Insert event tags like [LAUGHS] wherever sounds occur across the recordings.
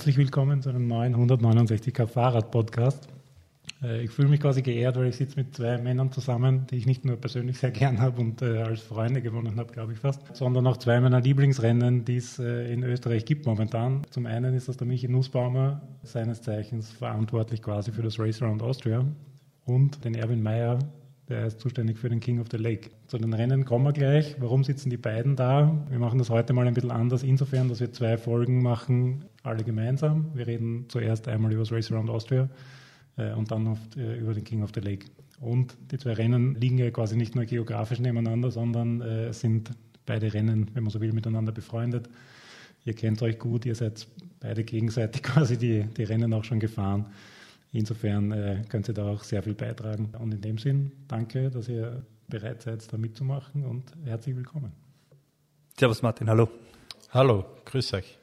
herzlich willkommen zu einem neuen 169k Fahrrad-Podcast. Äh, ich fühle mich quasi geehrt, weil ich sitze mit zwei Männern zusammen, die ich nicht nur persönlich sehr gern habe und äh, als Freunde gewonnen habe, glaube ich fast, sondern auch zwei meiner Lieblingsrennen, die es äh, in Österreich gibt momentan. Zum einen ist das der Michi Nussbaumer, seines Zeichens verantwortlich quasi für das Race Around Austria und den Erwin Meyer, der ist zuständig für den King of the Lake. Zu den Rennen kommen wir gleich. Warum sitzen die beiden da? Wir machen das heute mal ein bisschen anders, insofern, dass wir zwei Folgen machen, alle gemeinsam. Wir reden zuerst einmal über das Race Around Austria äh, und dann oft, äh, über den King of the Lake. Und die zwei Rennen liegen ja quasi nicht nur geografisch nebeneinander, sondern äh, sind beide Rennen, wenn man so will, miteinander befreundet. Ihr kennt euch gut, ihr seid beide gegenseitig [LAUGHS] quasi die, die Rennen auch schon gefahren. Insofern äh, könnt ihr da auch sehr viel beitragen. Und in dem Sinn, danke, dass ihr bereit seid, da mitzumachen und herzlich willkommen. Servus Martin, hallo. Hallo, grüß euch.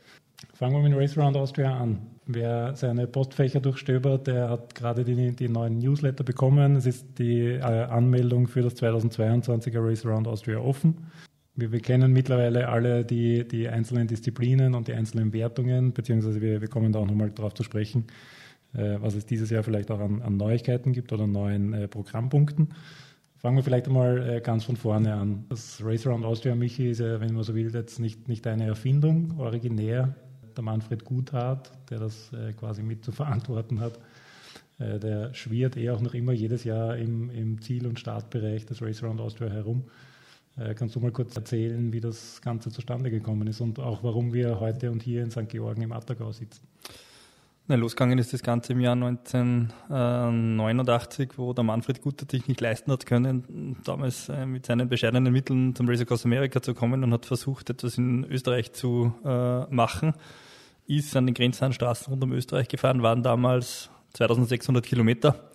Fangen wir mit Race Around Austria an. Wer seine Postfächer durchstöbert, der hat gerade die, die neuen Newsletter bekommen. Es ist die äh, Anmeldung für das 2022er Race Around Austria offen. Wir, wir kennen mittlerweile alle die, die, einzelnen Disziplinen und die einzelnen Wertungen, beziehungsweise wir, wir kommen da auch nochmal darauf zu sprechen, was es dieses Jahr vielleicht auch an, an Neuigkeiten gibt oder neuen äh, Programmpunkten. Fangen wir vielleicht einmal äh, ganz von vorne an. Das Race Around Austria, Michi, ist ja, wenn man so will, jetzt nicht, nicht eine Erfindung, originär der Manfred Guthardt, der das äh, quasi mit zu verantworten hat, äh, der schwirrt eh auch noch immer jedes Jahr im, im Ziel- und Startbereich des Race Around Austria herum. Äh, kannst du mal kurz erzählen, wie das Ganze zustande gekommen ist und auch warum wir heute und hier in St. Georgen im Attergau sitzen? Na, losgegangen ist das Ganze im Jahr 1989, wo der Manfred Guter sich nicht leisten hat können, damals äh, mit seinen bescheidenen Mitteln zum Race Across America zu kommen und hat versucht, etwas in Österreich zu äh, machen ist an den Straßen rund um Österreich gefahren, waren damals 2600 Kilometer.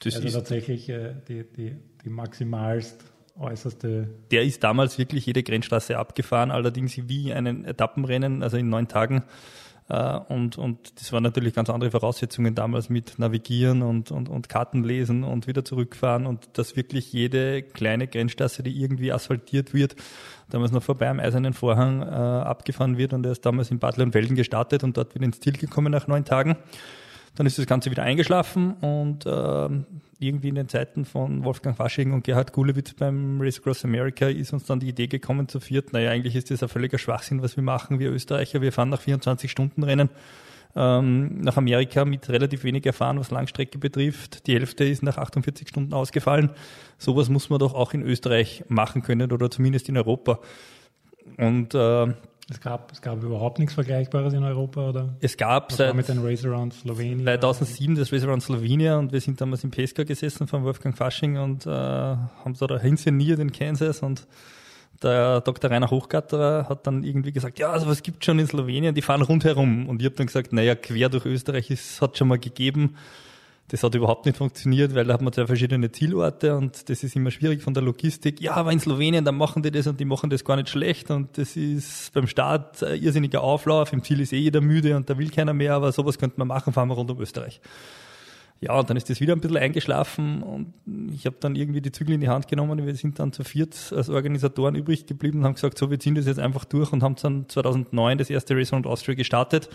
Das also ist tatsächlich äh, die, die, die maximalst äußerste. Der ist damals wirklich jede Grenzstraße abgefahren, allerdings wie einen Etappenrennen, also in neun Tagen. Äh, und, und das waren natürlich ganz andere Voraussetzungen damals mit Navigieren und, und, und Karten lesen und wieder zurückfahren und dass wirklich jede kleine Grenzstraße, die irgendwie asphaltiert wird, damals noch vorbei am Eisernen Vorhang äh, abgefahren wird und er ist damals in Bad und Welden gestartet und dort wieder ins Ziel gekommen nach neun Tagen. Dann ist das Ganze wieder eingeschlafen und äh, irgendwie in den Zeiten von Wolfgang Fasching und Gerhard Gulewitz beim Race Across America ist uns dann die Idee gekommen zu viert, naja, eigentlich ist das ein völliger Schwachsinn, was wir machen, wir Österreicher, wir fahren nach 24 Stunden Rennen ähm, nach Amerika mit relativ wenig erfahren, was Langstrecke betrifft. Die Hälfte ist nach 48 Stunden ausgefallen. Sowas muss man doch auch in Österreich machen können oder zumindest in Europa. Und äh, es gab, es gab überhaupt nichts Vergleichbares in Europa, oder? Es gab seit mit den Race Around Slowenien 2007 das Race Around Slovenia und wir sind damals in Pesca gesessen von Wolfgang Fasching und äh, haben so da hinszeniert in Kansas und der Dr. Rainer Hochgatterer hat dann irgendwie gesagt, ja, also was gibt schon in Slowenien, die fahren rundherum. Und ich habe dann gesagt, naja, quer durch Österreich ist, hat schon mal gegeben. Das hat überhaupt nicht funktioniert, weil da hat man zwei verschiedene Zielorte und das ist immer schwierig von der Logistik. Ja, aber in Slowenien, dann machen die das und die machen das gar nicht schlecht und das ist beim Start ein irrsinniger Auflauf. Im Ziel ist eh jeder müde und da will keiner mehr, aber sowas könnte man machen, fahren wir rund um Österreich. Ja, und dann ist das wieder ein bisschen eingeschlafen und ich habe dann irgendwie die Zügel in die Hand genommen. Wir sind dann zu viert als Organisatoren übrig geblieben und haben gesagt, so, wir ziehen das jetzt einfach durch und haben dann 2009 das erste Race Around Austria gestartet.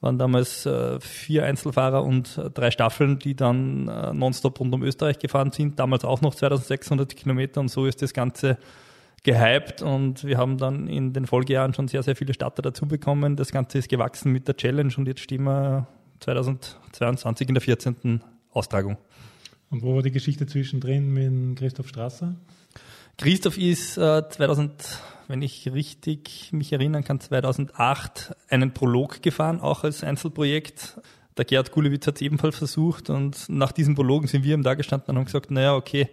Waren damals äh, vier Einzelfahrer und äh, drei Staffeln, die dann äh, nonstop rund um Österreich gefahren sind. Damals auch noch 2600 Kilometer und so ist das Ganze gehypt und wir haben dann in den Folgejahren schon sehr, sehr viele Starter dazu bekommen. Das Ganze ist gewachsen mit der Challenge und jetzt stehen wir 2022 in der 14. Austragung. Und wo war die Geschichte zwischendrin mit Christoph Strasser? Christoph ist äh, 2000, wenn ich richtig mich erinnern kann, 2008 einen Prolog gefahren, auch als Einzelprojekt. Der Gerhard Gulewitz hat es ebenfalls versucht und nach diesem Prologen sind wir ihm da gestanden und haben gesagt, naja, okay,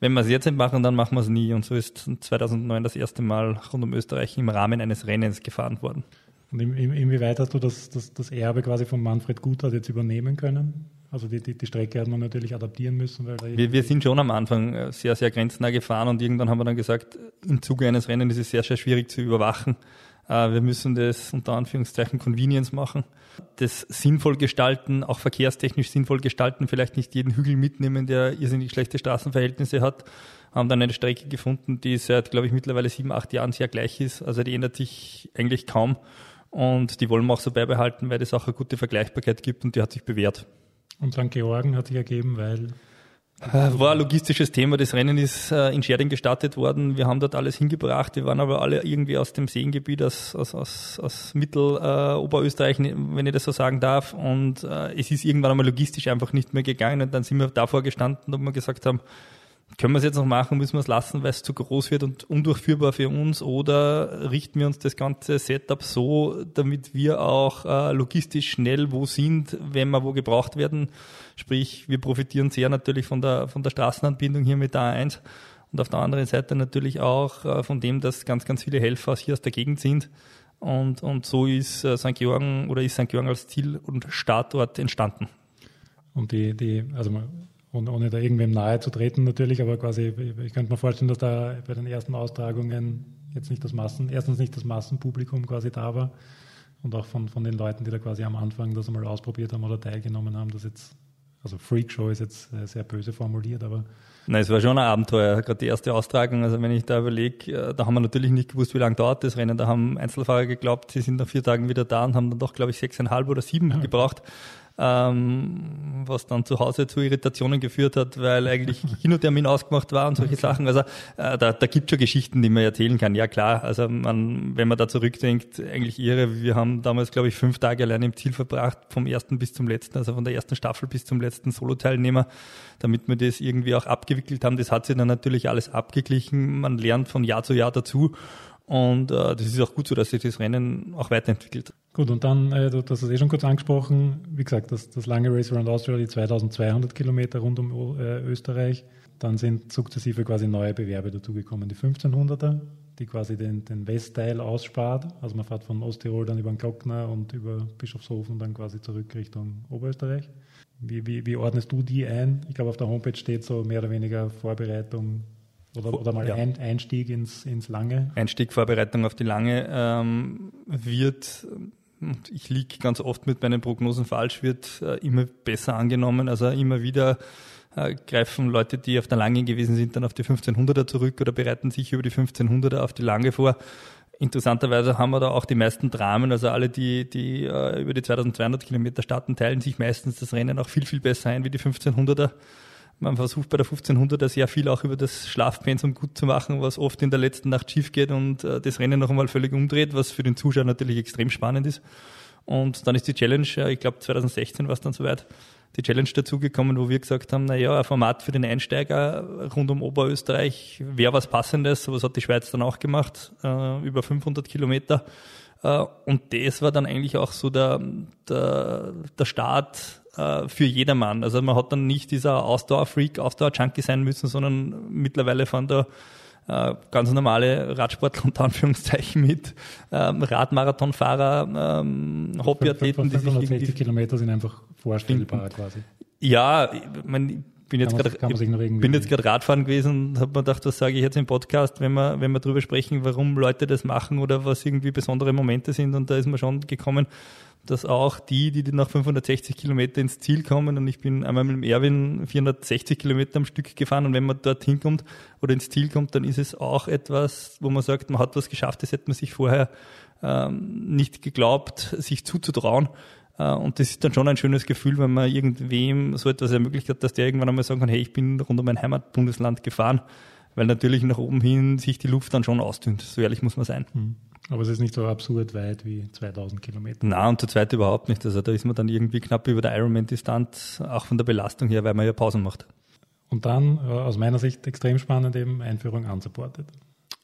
wenn wir es jetzt nicht machen, dann machen wir es nie. Und so ist 2009 das erste Mal rund um Österreich im Rahmen eines Rennens gefahren worden. Und inwieweit hast du das, das, das Erbe quasi von Manfred Guthart jetzt übernehmen können? Also die, die, die Strecke hat man natürlich adaptieren müssen. Weil wir, wir sind schon am Anfang äh, sehr, sehr grenznah gefahren und irgendwann haben wir dann gesagt, im Zuge eines Rennens ist es sehr, sehr schwierig zu überwachen. Äh, wir müssen das unter Anführungszeichen Convenience machen, das sinnvoll gestalten, auch verkehrstechnisch sinnvoll gestalten, vielleicht nicht jeden Hügel mitnehmen, der irrsinnig schlechte Straßenverhältnisse hat, haben dann eine Strecke gefunden, die seit, glaube ich, mittlerweile sieben, acht Jahren sehr gleich ist. Also die ändert sich eigentlich kaum Und die wollen wir auch so beibehalten, weil es auch eine gute Vergleichbarkeit gibt und die hat sich bewährt. Und St. Georgen hat sich ergeben, weil äh, war ein logistisches Thema. Das Rennen ist äh, in Scherding gestartet worden. Wir haben dort alles hingebracht. Wir waren aber alle irgendwie aus dem Seengebiet, aus, aus, aus, aus Mitteloberösterreich, äh, wenn ich das so sagen darf. Und es ist irgendwann einmal logistisch einfach nicht mehr gegangen. Und dann sind wir davor gestanden und wir gesagt haben, können wir es jetzt noch machen, müssen wir es lassen, weil es zu groß wird und undurchführbar für uns oder richten wir uns das ganze Setup so, damit wir auch äh, logistisch schnell wo sind, wenn wir wo gebraucht werden. Sprich, wir profitieren sehr natürlich von der, von der Straßenanbindung hier mit der A1 und auf der anderen Seite natürlich auch äh, von dem, dass ganz, ganz viele Helfer hier aus der Gegend sind. Und, und so ist äh, St. Georgen oder ist St. Georgen als Ziel und Startort entstanden. Und die, die, also man ohne, ohne da irgendwem nahe zu treten natürlich, aber quasi, ich könnte mir vorstellen, dass da bei den ersten Austragungen jetzt nicht das Massen, erstens nicht das Massenpublikum quasi da war und auch von, von den Leuten, die da quasi am Anfang das einmal ausprobiert haben oder teilgenommen haben, das jetzt, also Freakshow ist jetzt äh, sehr böse formuliert, aber Nein, es war schon ein Abenteuer, gerade die erste Austragung. Also wenn ich da überlege, äh, da haben wir natürlich nicht gewusst, wie lange dauert das Rennen. Da haben Einzelfahrer geglaubt, sie sind nach vier Tagen wieder da und haben dann doch, glaube ich, sechseinhalb oder sieben ja. gebraucht ähm, was dann zu Hause zu Irritationen geführt hat, weil eigentlich [LAUGHS] Kinotermin ausgemacht war und solche Sachen. Also äh, da, da gibt schon Geschichten, die man erzählen kann. Ja klar, also man, wenn man da zurückdenkt, eigentlich irre. Wir haben damals, glaube ich, fünf Tage allein im Ziel verbracht, vom ersten bis zum letzten, also von der ersten Staffel bis zum letzten Solo-Teilnehmer, damit wir das irgendwie auch abgewickelt haben. Das hat sich dann natürlich alles abgeglichen. Man lernt von Jahr zu Jahr dazu. Und äh, das ist auch gut so, dass sich das Rennen auch weiterentwickelt. Gut, und dann, äh, du hast es eh schon kurz angesprochen, wie gesagt, das, das lange Race Around Austria, die 2200 Kilometer rund um äh, Österreich. Dann sind sukzessive quasi neue Bewerbe dazugekommen. Die 1500er, die quasi den, den Westteil ausspart. Also man fährt von Osttirol dann über den Glockner und über Bischofshofen dann quasi zurück Richtung Oberösterreich. Wie, wie, wie ordnest du die ein? Ich glaube, auf der Homepage steht so mehr oder weniger Vorbereitung oder, oder mal ja. ein, Einstieg ins, ins Lange? Einstieg, Vorbereitung auf die Lange ähm, wird, ich liege ganz oft mit meinen Prognosen falsch, wird äh, immer besser angenommen. Also immer wieder äh, greifen Leute, die auf der Lange gewesen sind, dann auf die 1500er zurück oder bereiten sich über die 1500er auf die Lange vor. Interessanterweise haben wir da auch die meisten Dramen, also alle, die, die äh, über die 2200 Kilometer starten, teilen sich meistens das Rennen auch viel, viel besser ein wie die 1500er. Man versucht bei der 1500er sehr viel auch über das Schlafpensum gut zu machen, was oft in der letzten Nacht schief geht und äh, das Rennen noch einmal völlig umdreht, was für den Zuschauer natürlich extrem spannend ist. Und dann ist die Challenge, äh, ich glaube 2016 war es dann soweit, die Challenge dazugekommen, wo wir gesagt haben, na ja, ein Format für den Einsteiger rund um Oberösterreich wäre was Passendes. Was hat die Schweiz dann auch gemacht? Äh, über 500 Kilometer. Äh, und das war dann eigentlich auch so der, der, der Start äh, für jedermann. Also man hat dann nicht dieser Ausdauer-Freak, Ausdauer-Junkie sein müssen, sondern mittlerweile von der äh, ganz normale Radsportler unter Anführungszeichen mit ähm, Radmarathonfahrer, ähm, Hobbyathleten, die sich irgendwie... Kilometer sind einfach vorstellbar quasi. Ja, ich mein, bin jetzt gerade bin jetzt gerade Radfahren gewesen und habe mir gedacht, was sage ich jetzt im Podcast, wenn wir wenn wir drüber sprechen, warum Leute das machen oder was irgendwie besondere Momente sind und da ist mir schon gekommen, dass auch die, die nach 560 Kilometer ins Ziel kommen und ich bin einmal mit dem Erwin 460 Kilometer am Stück gefahren und wenn man dort hinkommt oder ins Ziel kommt, dann ist es auch etwas, wo man sagt, man hat was geschafft, das hätte man sich vorher ähm, nicht geglaubt, sich zuzutrauen. Äh, und das ist dann schon ein schönes Gefühl, wenn man irgendwem so etwas ermöglicht hat, dass der irgendwann einmal sagen kann, hey, ich bin rund um mein Heimatbundesland gefahren, weil natürlich nach oben hin sich die Luft dann schon ausdünnt. So ehrlich muss man sein. Mhm. Aber es ist nicht so absurd weit wie 2000 Kilometer. Na und zu zweit überhaupt nicht. Also da ist man dann irgendwie knapp über der Ironman-Distanz, auch von der Belastung her, weil man ja Pausen macht. Und dann, äh, aus meiner Sicht extrem spannend, eben Einführung unsupported.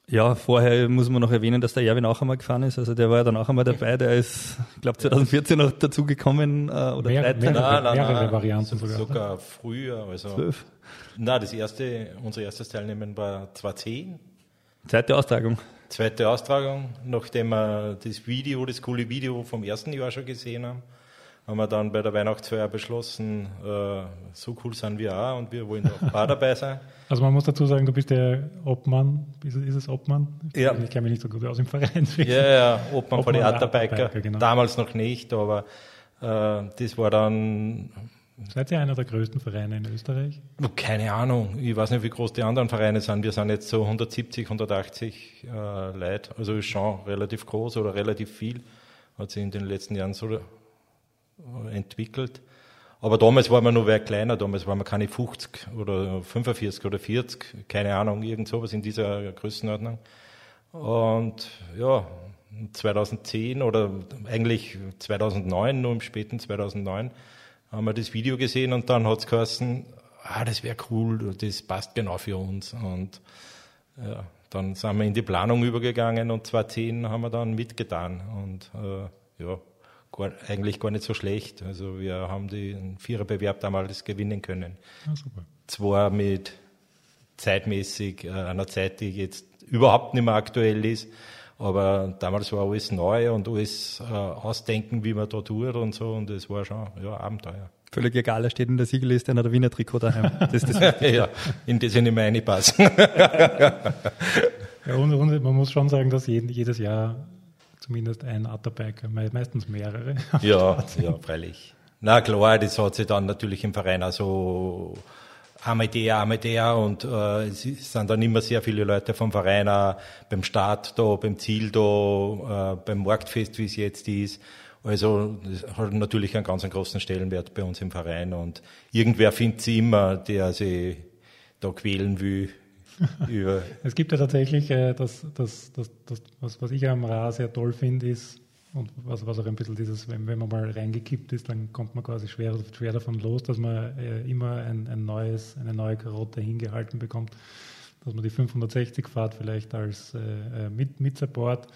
Ja, vorher muss man noch erwähnen, dass der Erwin auch einmal gefahren ist. Also der war ja dann auch einmal dabei. Der ist, ich glaube, 2014 noch dazugekommen äh, oder Mehr, 13. Mehrere, nein, mehrere nein, Varianten sogar. Sogar früher. Also, 12. Na, das erste, unser erstes Teilnehmen war 2010. Zweite Austragung. Zweite Austragung, nachdem wir das Video, das coole Video vom ersten Jahr schon gesehen haben, haben wir dann bei der Weihnachtsfeier beschlossen, äh, so cool sind wir auch und wir wollen auch dabei sein. [LAUGHS] Also man muss dazu sagen, du bist der Obmann, ist, ist es Obmann? Ja. Ich kenne mich nicht so gut aus im Verein. Ja, ja, Obmann, Obmann von den Atterbiker. Genau. Damals noch nicht, aber äh, das war dann Seid ihr einer der größten Vereine in Österreich? Keine Ahnung. Ich weiß nicht, wie groß die anderen Vereine sind. Wir sind jetzt so 170, 180 äh, Leute. Also ist schon relativ groß oder relativ viel. hat sich in den letzten Jahren so entwickelt. Aber damals war man noch weit kleiner, damals waren wir keine 50 oder 45 oder 40, keine Ahnung, irgend sowas in dieser Größenordnung. Und ja, 2010 oder eigentlich 2009, nur im späten 2009, haben wir das Video gesehen und dann hat es geheißen, ah, das wäre cool, das passt genau für uns. Und ja, dann sind wir in die Planung übergegangen und 2010 haben wir dann mitgetan. Und äh, ja, gar, eigentlich gar nicht so schlecht. Also wir haben den Viererbewerb damals gewinnen können. Ja, super. Zwar mit zeitmäßig äh, einer Zeit, die jetzt überhaupt nicht mehr aktuell ist, aber damals war alles neu und alles äh, ausdenken, wie man da tut und so und es war schon ja, Abenteuer. Völlig egal, er steht in der Siegelliste einer Wiener Trikot daheim. Das ist das [LAUGHS] ja, in das ich nicht mehr reinpasse. ja, und, und, man muss schon sagen, dass jedes Jahr zumindest ein Atterbiker, meistens mehrere. Ja, ja, freilich. Na klar, das hat sich dann natürlich im Verein auch so einmal der und äh, es sind dann immer sehr viele Leute vom Verein auch beim Start da, beim Ziel da, äh, beim Marktfest, wie es jetzt ist. Also das hat natürlich einen ganz großen Stellenwert bei uns im Verein und irgendwer findet sie immer, der sie da quälen will [LAUGHS] es gibt ja tatsächlich, äh, das, das, das, das, was, was ich am Ra sehr toll finde, ist, und was, was auch ein bisschen dieses, wenn, wenn man mal reingekippt ist, dann kommt man quasi schwer, schwer davon los, dass man äh, immer ein, ein neues, eine neue Karotte hingehalten bekommt, dass man die 560 Fahrt vielleicht als äh, äh, mit, mit Support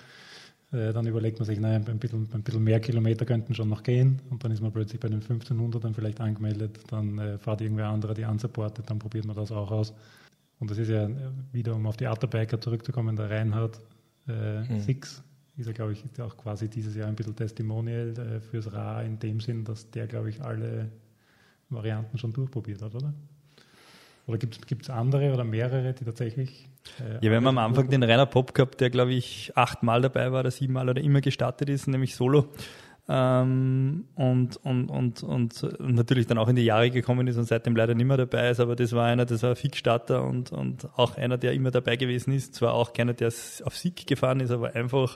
äh, dann überlegt man sich, nein, ein bisschen, ein bisschen mehr Kilometer könnten schon noch gehen und dann ist man plötzlich bei den 1500 dann vielleicht angemeldet, dann äh, fährt irgendwer anderer die unsupportet, dann probiert man das auch aus. Und das ist ja wieder, um auf die Atterbiker zurückzukommen, der Reinhard äh, mhm. Six ist ja, glaube ich, auch quasi dieses Jahr ein bisschen Testimonial äh, fürs Ra in dem Sinn, dass der, glaube ich, alle Varianten schon durchprobiert hat, oder? Oder gibt es andere oder mehrere, die tatsächlich. Äh, ja, wir haben am Anfang den Rainer Pop gehabt, der, glaube ich, achtmal dabei war oder siebenmal oder immer gestartet ist, nämlich Solo. Ähm, und, und, und, und natürlich dann auch in die Jahre gekommen ist und seitdem leider nicht mehr dabei ist, aber das war einer, das war ein Fixstarter und, und auch einer, der immer dabei gewesen ist, zwar auch keiner, der auf Sieg gefahren ist, aber einfach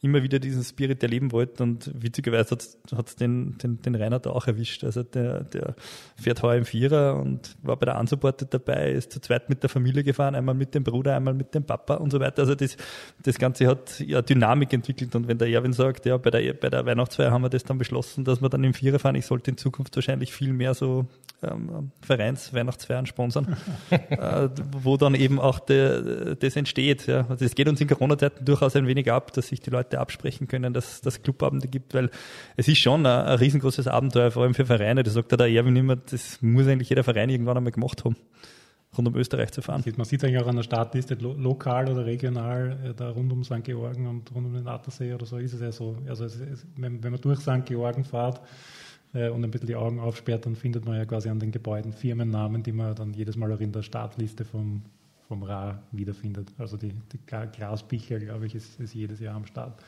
immer wieder diesen Spirit erleben wollten und witzigerweise hat es den, den, den Reinhard auch erwischt. Also der, der fährt heuer im Vierer und war bei der Unsupported dabei, ist zu zweit mit der Familie gefahren, einmal mit dem Bruder, einmal mit dem Papa und so weiter. Also das, das Ganze hat ja Dynamik entwickelt und wenn der Erwin sagt, ja, bei der, bei der Weihnachtsfeier haben wir das dann beschlossen, dass wir dann im Vierer fahren, ich sollte in Zukunft wahrscheinlich viel mehr so ähm, Vereins-Weihnachtsfeiern sponsern, [LAUGHS] äh, wo dann eben auch de, das entsteht. Ja. Also es geht uns in Corona-Zeiten durchaus ein wenig ab, dass sich die Leute Leute absprechen können, dass das Clubabende gibt, weil es ist schon ein, ein, riesengroßes Abenteuer, vor allem für Vereine. Das sagt ja der Erwin immer, das muss eigentlich jeder Verein irgendwann einmal gemacht haben rund um Österreich zu fahren. Man sieht eigentlich auch an der Startliste, lo lokal oder regional, äh, da rund um St. Georgen und rund um den Attersee oder so ist es ja so. Also es, es, wenn, wenn, man durch St. Georgen fährt äh, und ein bisschen die Augen aufsperrt, dann findet man ja quasi an den Gebäuden Firmennamen, die man dann jedes Mal auch in der Startliste vom, vom Ra wiederfindet. Also die, die Grasbicher, glaube ich, ist, ist jedes Jahr am Start.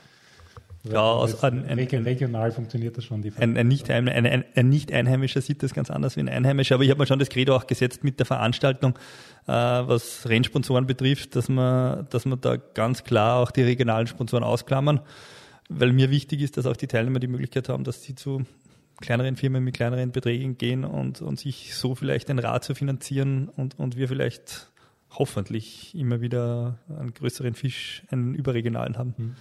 Also ja, aus, ein, ein, regional funktioniert das schon. ein, ein, nicht, ein, ein, ein Nicht-Einheimischer sieht das ganz anders wie ein Einheimischer, aber ich habe mir schon das Credo auch gesetzt mit der Veranstaltung, äh, was Rennsponsoren betrifft, dass man, dass man da ganz klar auch die regionalen Sponsoren ausklammern, weil mir wichtig ist, dass auch die Teilnehmer die Möglichkeit haben, dass sie zu kleineren Firmen mit kleineren Beträgen gehen und, und sich so vielleicht ein Rad zu finanzieren und, und wir vielleicht hoffentlich immer wieder einen größeren Fisch, einen überregionalen haben. Mhm.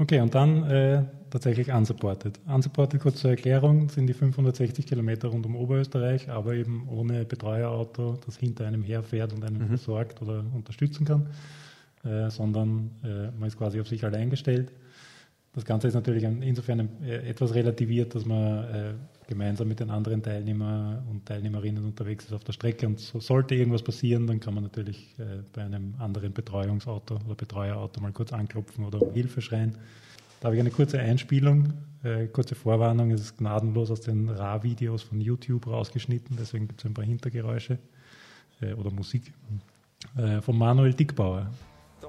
Okay, und dann äh, tatsächlich unsupported. Unsupported, kurz zur Erklärung, sind die 560 Kilometer rund um Oberösterreich, aber eben ohne Betreuerauto, das hinter einem herfährt und einen mhm. versorgt oder unterstützen kann, äh, sondern äh, man ist quasi auf sich allein gestellt. Das Ganze ist natürlich insofern äh, etwas relativiert, dass man äh, gemeinsam mit den anderen Teilnehmern und Teilnehmerinnen unterwegs ist auf der Strecke. Und so sollte irgendwas passieren, dann kann man natürlich äh, bei einem anderen Betreuungsauto oder Betreuerauto mal kurz anklopfen oder um Hilfe schreien. Da habe ich eine kurze Einspielung, kurze Vorwarnung. Es ist gnadenlos aus den RA-Videos von YouTube rausgeschnitten, deswegen gibt es ein paar Hintergeräusche oder Musik. Von Manuel Dickbauer.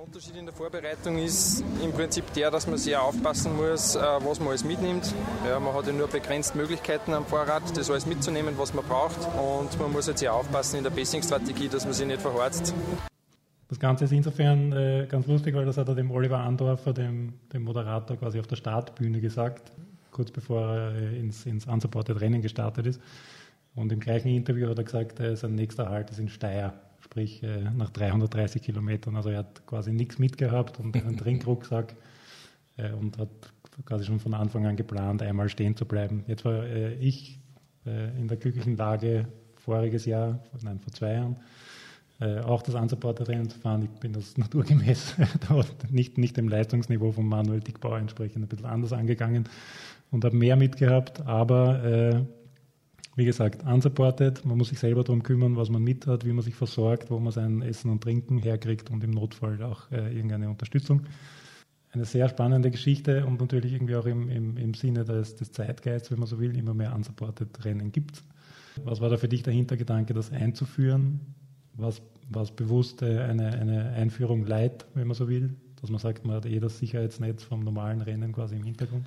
Der Unterschied in der Vorbereitung ist im Prinzip der, dass man sehr aufpassen muss, äh, was man alles mitnimmt. Ja, man hat ja nur begrenzt Möglichkeiten am Fahrrad, das alles mitzunehmen, was man braucht. Und man muss jetzt sehr aufpassen in der Passing-Strategie, dass man sich nicht verhorzt. Das Ganze ist insofern äh, ganz lustig, weil das hat er dem Oliver Andorfer, dem, dem Moderator, quasi auf der Startbühne gesagt, kurz bevor er äh, ins, ins Unsupported Rennen gestartet ist. Und im gleichen Interview hat er gesagt, äh, sein nächster Halt ist in Steyr, sprich äh, nach 330 Kilometern. Also er hat quasi nichts mitgehabt und einen [LAUGHS] Trinkrucksack äh, und hat quasi schon von Anfang an geplant, einmal stehen zu bleiben. Jetzt war äh, ich äh, in der glücklichen Lage, voriges Jahr, nein, vor zwei Jahren, äh, auch das Unsupported-Rennen zu fahren. Ich bin das [LAUGHS] naturgemäß nicht, nicht dem Leistungsniveau von Manuel Dickbauer entsprechend ein bisschen anders angegangen und habe mehr mitgehabt, aber äh, wie gesagt, unsupported, man muss sich selber darum kümmern, was man mit hat, wie man sich versorgt, wo man sein Essen und Trinken herkriegt und im Notfall auch äh, irgendeine Unterstützung. Eine sehr spannende Geschichte und natürlich irgendwie auch im, im, im Sinne des, des Zeitgeists, wenn man so will, immer mehr unsupported Rennen gibt. Was war da für dich der Hintergedanke, das einzuführen? Was, was bewusst eine, eine Einführung leid, wenn man so will? Dass man sagt, man hat eh das Sicherheitsnetz vom normalen Rennen quasi im Hintergrund?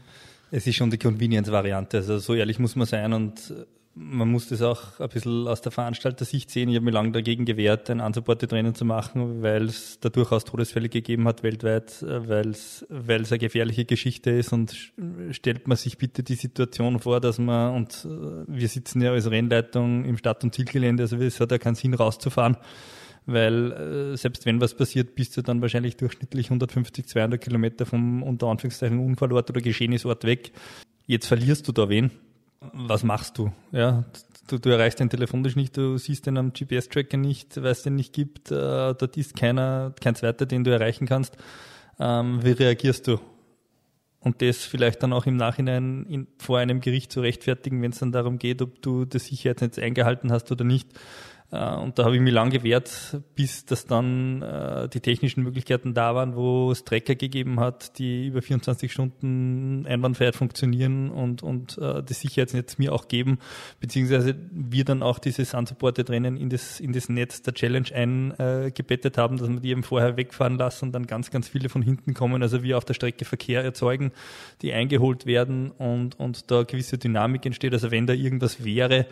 Es ist schon die Convenience-Variante. Also so ehrlich muss man sein und man muss das auch ein bisschen aus der Veranstalter-Sicht sehen. Ich habe mir lange dagegen gewehrt, ein unsupported Rennen zu machen, weil es da durchaus Todesfälle gegeben hat weltweit, weil es, weil es eine gefährliche Geschichte ist und stellt man sich bitte die Situation vor, dass man, und äh, wir sitzen ja als Rennleitung im Stadt- und Zielgelände, also es hat ja keinen Sinn rauszufahren, weil äh, selbst wenn was passiert, bist du dann wahrscheinlich durchschnittlich 150, 200 Kilometer vom unter Anführungszeichen Unfallort oder Geschehnisort weg. Jetzt verlierst du da wen was machst du? Ja, du, du erreichst den telefonisch nicht, du siehst den am GPS-Tracker nicht, weil es den nicht gibt, äh, dort ist keiner, kein zweiter, den du erreichen kannst. Ähm, wie reagierst du? Und das vielleicht dann auch im Nachhinein in, vor einem Gericht zu rechtfertigen, wenn es dann darum geht, ob du das Sicherheitsnetz eingehalten hast oder nicht. Äh, und da habe ich mich lang gewehrt, bis das dann äh, die technischen Möglichkeiten da waren, wo es Trecker gegeben hat, die über 24 Stunden einwandfrei funktionieren und, und äh, das Sicherheitsnetz mir auch geben, beziehungsweise wir dann auch dieses unsupported Rennen in das, in das Netz der Challenge eingebettet haben, dass wir die eben vorher wegfahren lassen und dann ganz, ganz viele von hinten kommen, also wir auf der Strecke Verkehr erzeugen, die eingeholt werden und, und da gewisse Dynamik entsteht. Also wenn da irgendwas wäre,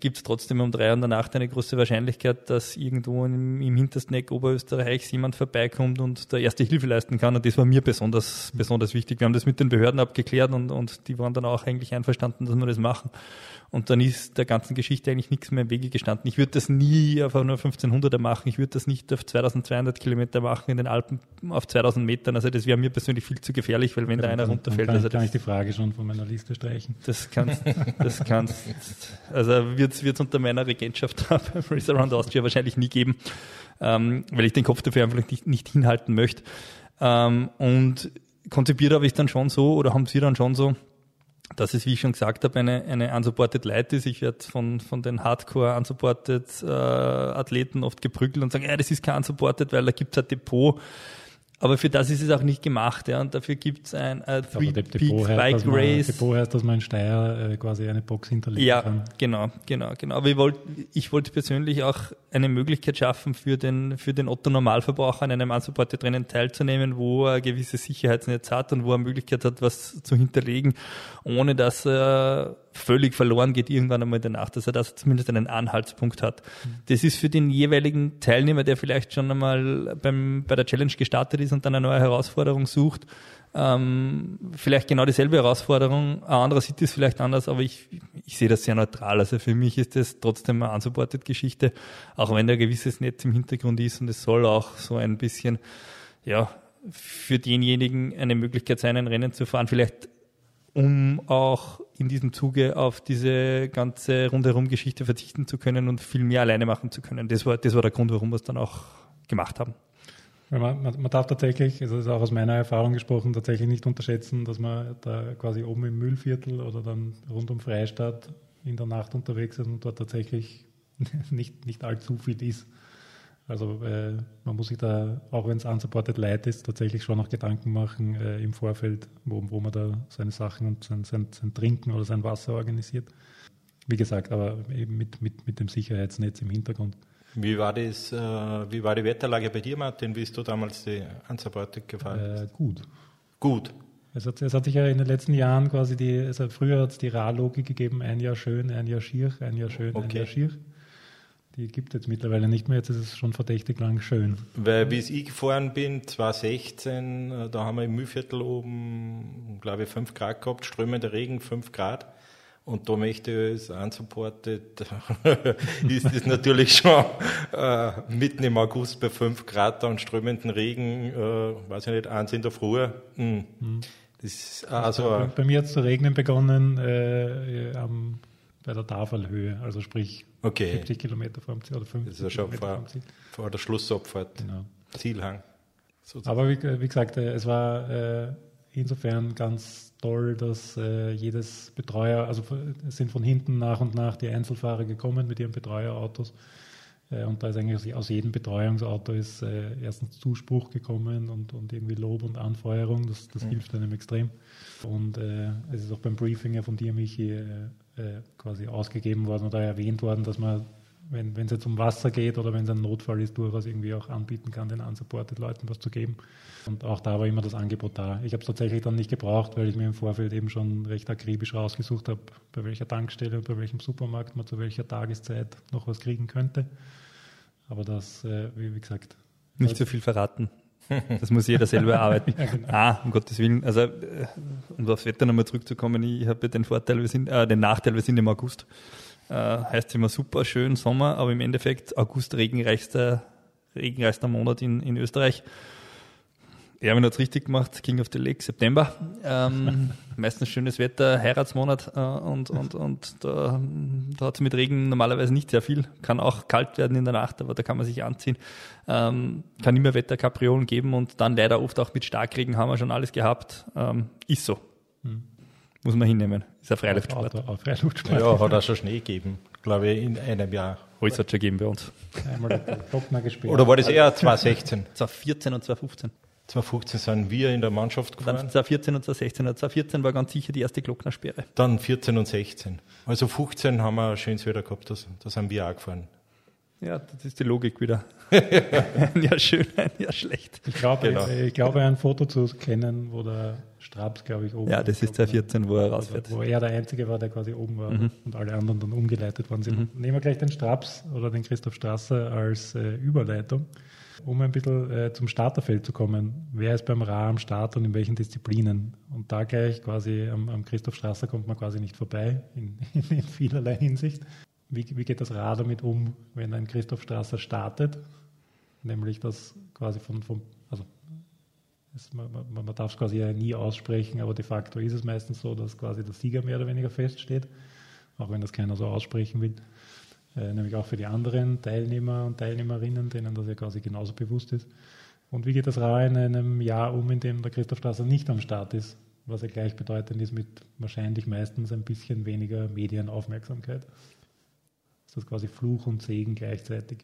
gibt es trotzdem um drei und danach eine große Wahrscheinlichkeit, dass irgendwo im, im hintersten Eck Oberösterreichs jemand vorbeikommt und da erste Hilfe leisten kann. Und das war mir besonders, besonders wichtig. Wir haben das mit den Behörden abgeklärt und, und die waren dann auch eigentlich einverstanden, dass wir das machen. Und dann ist der ganzen Geschichte eigentlich nichts mehr im Wege gestanden. Ich würde das nie auf einer 1500er machen. Ich würde das nicht auf 2200 Kilometer machen in den Alpen auf 2000 Metern. Also das wäre mir persönlich viel zu gefährlich, weil wenn ja, da einer runterfällt. Dann also kann ich die Frage schon von meiner Liste streichen. Das kannst, das kannst, also wird es unter meiner Regentschaft [LAUGHS] beim Race Around Austria wahrscheinlich nie geben, ähm, weil ich den Kopf dafür einfach nicht, nicht hinhalten möchte. Ähm, und konzipiert habe ich dann schon so, oder haben Sie dann schon so, dass es, wie ich schon gesagt habe, eine, eine unsupported Light ist. Ich werde von, von den Hardcore unsupported äh, Athleten oft geprügelt und sagen, ja, das ist kein unsupported, weil da gibt es ein Depot. Aber für das ist es auch nicht gemacht, ja. Und dafür gibt es ein äh, Three Peak Bike man, Race. Depot heißt, dass man in Steyr äh, quasi eine Box hinterlegen ja, kann. Ja, genau, genau, genau. Aber ich wollte, ich wollte persönlich auch eine Möglichkeit schaffen für den, für den Otto Normalverbraucher an einem unsupported Rennen teilzunehmen, wo er ein gewisses Sicherheitsnetz hat und wo er Möglichkeit hat, was zu hinterlegen, ohne dass er völlig verloren geht irgendwann einmal danach, dass er da zumindest einen Anhaltspunkt hat. Das ist für den jeweiligen Teilnehmer, der vielleicht schon einmal beim, bei der Challenge gestartet ist und dann eine neue Herausforderung sucht, ähm, vielleicht genau dieselbe Herausforderung. Ein anderer sieht es vielleicht anders, aber ich, ich sehe das sehr neutral. Also für mich ist das trotzdem eine unsupported Geschichte, auch wenn da ein gewisses Netz im Hintergrund ist und es soll auch so ein bisschen, ja, für denjenigen eine Möglichkeit sein, ein Rennen zu fahren. Vielleicht um auch in diesem Zuge auf diese ganze Rundherum-Geschichte verzichten zu können und viel mehr alleine machen zu können. Das war, das war der Grund, warum wir es dann auch gemacht haben. Man, man, man, darf tatsächlich, das ist auch aus meiner Erfahrung gesprochen, tatsächlich nicht unterschätzen, dass man da quasi oben im Müllviertel oder dann rund um Freistadt in der Nacht unterwegs ist und dort tatsächlich [LAUGHS] nicht, nicht allzu viel ist. Also äh, man muss sich da, auch wenn es unsupported light ist, tatsächlich schon noch Gedanken machen äh, im Vorfeld, wo, wo man da seine Sachen und sein, sein, sein Trinken oder sein Wasser organisiert. Wie gesagt, aber eben mit, mit, mit dem Sicherheitsnetz im Hintergrund. Wie war, das, äh, wie war die Wetterlage bei dir, Martin? Wie bist du damals die Unsupported gefahren? Äh, gut. Gut. Es hat, es hat sich ja in den letzten Jahren quasi die, also früher hat es die Ra-Logik gegeben, ein Jahr schön, ein Jahr schier, ein Jahr schön, okay. ein Jahr schier die gibt es jetzt mittlerweile nicht mehr, jetzt ist es schon verdächtig lang schön. Weil bis ich gefahren bin, 2016, äh, da haben wir im Mühlviertel oben, glaube ich, 5 Grad gehabt, strömender Regen, 5 Grad. Und da möchte ich es unsupported, [LAUGHS] ist es natürlich schon äh, mitten im August bei 5 Grad und strömenden Regen, äh, weiß ich nicht, eins in der Früh. Mhm. Mhm. Das also, bei, bei mir hat es zu regnen begonnen äh, am bei der Tafelhöhe, also sprich okay. 70 Kilometer vor dem Ziel oder 50 Das ist ja schon vor, vor, der Schlussabfahrt, genau. Zielhang. Sozusagen. Aber wie, wie, gesagt, äh, es war äh, insofern ganz toll, dass äh, jedes Betreuer, also sind von hinten nach und nach die Einzelfahrer gekommen mit ihren Betreuerautos. Äh, und da ist eigentlich aus jedem Betreuungsauto ist äh, erstens Zuspruch gekommen und, und irgendwie Lob und Anfeuerung. Das, das mhm. hilft einem extrem. Und äh, es ist auch beim Briefing ja von dir, Michi, äh, quasi ausgegeben worden oder erwähnt worden, dass man, wenn es jetzt um Wasser geht oder wenn es ein Notfall ist, durchaus irgendwie auch anbieten kann, den unsupported Leuten was zu geben. Und auch da war immer das Angebot da. Ich habe es tatsächlich dann nicht gebraucht, weil ich mir im Vorfeld eben schon recht akribisch rausgesucht habe, bei welcher Tankstelle und bei welchem Supermarkt man zu welcher Tageszeit noch was kriegen könnte. Aber das, äh, wie, wie gesagt. Nicht so viel verraten. Das muss jeder selber [LAUGHS] erarbeiten. ja, genau. Ah, um Gottes Willen. Also, äh, um aufs Wetter nochmal zurückzukommen, ich habe den Vorteil, wir sind, äh, den Nachteil, wir sind im August. Äh, heißt immer super schön Sommer, aber im Endeffekt August regenreichster, regenreichster Monat in, in Österreich. Erwin hat es richtig gemacht, King of the Lake, September. Ähm, [LAUGHS] meistens schönes Wetter, Heiratsmonat äh, und, und, und da, da hat es mit Regen normalerweise nicht sehr viel. Kann auch kalt werden in der Nacht, aber da kann man sich anziehen. Ähm, kann immer Wetterkapriolen geben und dann leider oft auch mit Starkregen haben wir schon alles gehabt. Ähm, ist so. Hm. Muss man hinnehmen. Ist ein Freiluftsport. Freiluftsport. Ja, hat auch schon Schnee gegeben, glaube ich, in einem Jahr. Alles hat schon gegeben bei uns. Einmal gespielt. Oder war das eher 2016? 2014 und 2015. 2015 sind wir in der Mannschaft gefahren. Dann 2014 und 2016. 2014 war ganz sicher die erste Glocknersperre. Dann 14 und 16. Also 15 haben wir schönes Wetter gehabt, das, das haben wir auch gefahren. Ja, das ist die Logik wieder. [LAUGHS] ein Jahr schön, ein Jahr schlecht. Ich glaube, genau. ich, ich glaube, ein Foto zu kennen, wo der Straps, glaube ich, oben. Ja, das ist 2014, wo er rausfährt. Wo er der Einzige war, der quasi oben war mhm. und alle anderen dann umgeleitet worden sind. Mhm. Nehmen wir gleich den Straps oder den Christoph Strasser als äh, Überleitung um ein bisschen äh, zum Starterfeld zu kommen. Wer ist beim Ra am Start und in welchen Disziplinen? Und da gleich quasi am, am Christoph Strasser kommt man quasi nicht vorbei, in, [LAUGHS] in, in vielerlei Hinsicht. Wie, wie, geht das Ra damit um, wenn ein Christoph Strasser startet? Nämlich das quasi von, von es, man, man, man darf es quasi ja nie aussprechen, aber de facto ist es meistens so, dass quasi der Sieger mehr oder weniger feststeht, auch wenn das keiner so aussprechen will. Äh, nämlich auch für die anderen Teilnehmer und Teilnehmerinnen, denen das ja quasi genauso bewusst ist. Und wie geht das RA in einem Jahr um, in dem der Christoph Strasser nicht am Start ist, was ja gleichbedeutend ist mit wahrscheinlich meistens ein bisschen weniger Medienaufmerksamkeit? Ist das quasi Fluch und Segen gleichzeitig?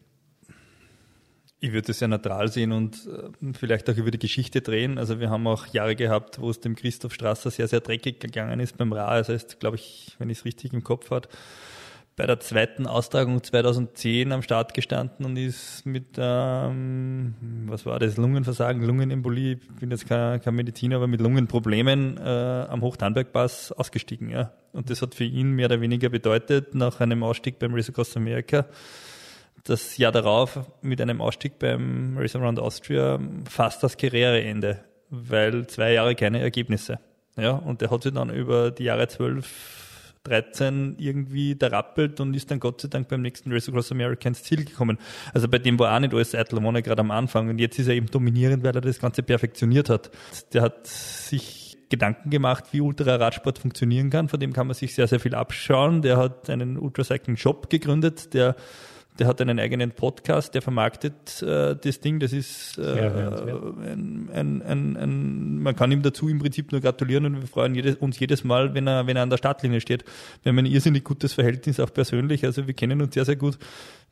Ich würde es ja neutral sehen und äh, vielleicht auch über die Geschichte drehen. Also wir haben auch Jahre gehabt, wo es dem Christoph Strasser sehr, sehr dreckig gegangen ist beim Ra. Das heißt, glaube ich, wenn ich es richtig im Kopf habe, bei der zweiten Austragung 2010 am Start gestanden und ist mit, ähm, was war das, Lungenversagen, Lungenembolie, ich bin jetzt kein, kein Mediziner, aber mit Lungenproblemen äh, am Hochtarnbergpass ausgestiegen. Ja. Und das hat für ihn mehr oder weniger bedeutet, nach einem Ausstieg beim Race Across America, das Jahr darauf mit einem Ausstieg beim Race Around Austria fast das Karriereende, weil zwei Jahre keine Ergebnisse. Ja, und der hat sich dann über die Jahre 12 13 irgendwie da rappelt und ist dann Gott sei Dank beim nächsten Race Across America ins Ziel gekommen. Also bei dem war auch nicht alles eitel Monat gerade am Anfang und jetzt ist er eben dominierend, weil er das Ganze perfektioniert hat. Der hat sich Gedanken gemacht, wie Ultraradsport funktionieren kann. Von dem kann man sich sehr, sehr viel abschauen. Der hat einen Ultracycling Shop gegründet, der der hat einen eigenen Podcast, der vermarktet äh, das Ding. Das ist äh, ein, ein, ein, ein, man kann ihm dazu im Prinzip nur gratulieren und wir freuen jedes, uns jedes Mal, wenn er, wenn er an der Startlinie steht. Wir haben ein irrsinnig gutes Verhältnis, auch persönlich. Also wir kennen uns sehr, sehr gut.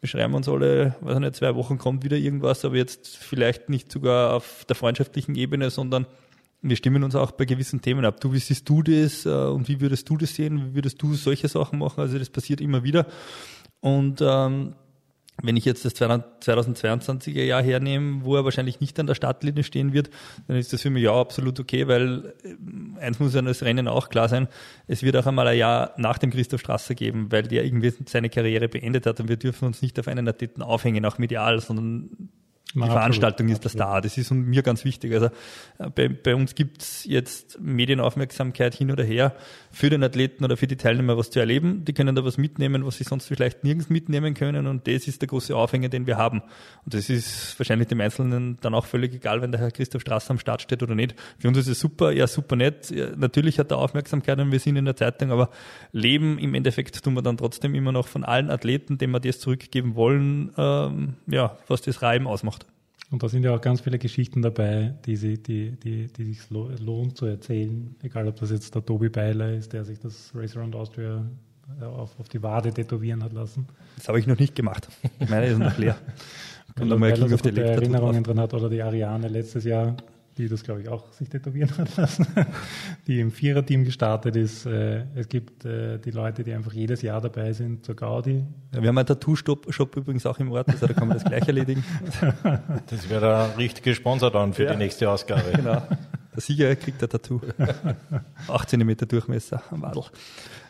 Wir schreiben uns alle, weiß nicht, zwei Wochen kommt wieder irgendwas, aber jetzt vielleicht nicht sogar auf der freundschaftlichen Ebene, sondern wir stimmen uns auch bei gewissen Themen ab. Du, wie siehst du das äh, und wie würdest du das sehen? Wie würdest du solche Sachen machen? Also das passiert immer wieder. Und ähm, wenn ich jetzt das 2022er Jahr hernehme, wo er wahrscheinlich nicht an der Startlinie stehen wird, dann ist das für mich ja absolut okay, weil äh, eins muss ja das Rennen auch klar sein, es wird auch einmal ein Jahr nach dem Christoph Strasser geben, weil der irgendwie seine Karriere beendet hat und wir dürfen uns nicht auf einen Athleten aufhängen, auch medial, sondern die Na, Veranstaltung absolut, ist das da. Das ist mir ganz wichtig. Also äh, bei, bei uns gibt's jetzt Medienaufmerksamkeit hin oder her für den Athleten oder für die Teilnehmer was zu erleben. Die können da was mitnehmen, was sie sonst vielleicht nirgends mitnehmen können. Und das ist der große Aufhänger, den wir haben. Und das ist wahrscheinlich dem Einzelnen dann auch völlig egal, wenn der Herr Christoph Strasser am Start steht oder nicht. Für uns ist es super, ja super nett. Natürlich hat er Aufmerksamkeit und wir sind in der Zeitung, aber leben im Endeffekt tun wir dann trotzdem immer noch von allen Athleten, denen wir das zurückgeben wollen, ähm, ja, was das Reiben ausmacht. Und da sind ja auch ganz viele Geschichten dabei, die, sie, die, die, die sich lohnt zu erzählen. Egal, ob das jetzt der Tobi Beiler ist, der sich das Race Around Austria äh, auf, auf die Wade tätowieren hat lassen. Das habe ich noch nicht gemacht. Meine ist noch leer. [LAUGHS] Dann mal King auf die Erinnerungen dran hat oder die Ariane letztes Jahr die das, glaube ich, auch sich tätowieren [LAUGHS] hat lassen, die im Viererteam gestartet ist. Äh, es gibt äh, die Leute, die einfach jedes Jahr dabei sind zur Gaudi. Ja, wir haben einen Tattoo-Shop übrigens auch im Ort, also da kann man das gleich erledigen. [LAUGHS] Das wäre der richtige Sponsor dann für ja. die nächste Ausgabe. [LAUGHS] Genau. Der Sieger kriegt ein Tattoo. 8 cm Durchmesser am Wadel.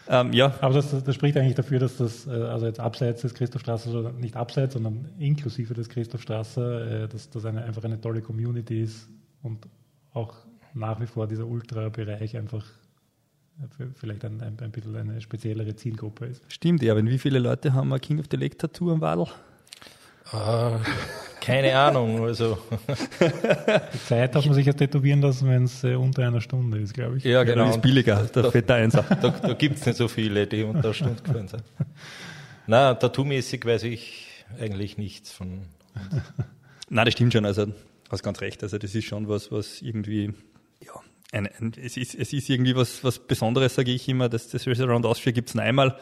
Ähm, ja. Aber das, das, spricht eigentlich dafür, dass das, äh, also jetzt abseits des Christophstraße, oder nicht abseits, sondern inklusive des Christophstraße, dass das eine, einfach eine tolle Community ist, und auch nach wie vor dieser Ultra-Bereich einfach vielleicht ein, ein, ein bisschen eine speziellere Zielgruppe ist. Stimmt, ja. Wie viele Leute haben ein King of the Lake Tattoo am Wadl? Uh, keine Ahnung. Also. [LAUGHS] Die Zeit hat man sich ja tätowieren lassen, wenn es äh, unter einer Stunde ist, glaube ich. Ja, genau. Das ist billiger, der da, fette Einser. Da, da gibt es nicht so viele, die unter einer Stunde gefahren sind. Na, tattoo-mäßig weiß ich eigentlich nichts von. Nein, das stimmt schon. Also hast ganz recht. Also das ist schon was, was irgendwie, ja, ein, ein, es, ist, es ist irgendwie was, was Besonderes, sage ich immer. Das, das Race Around Austria gibt es einmal.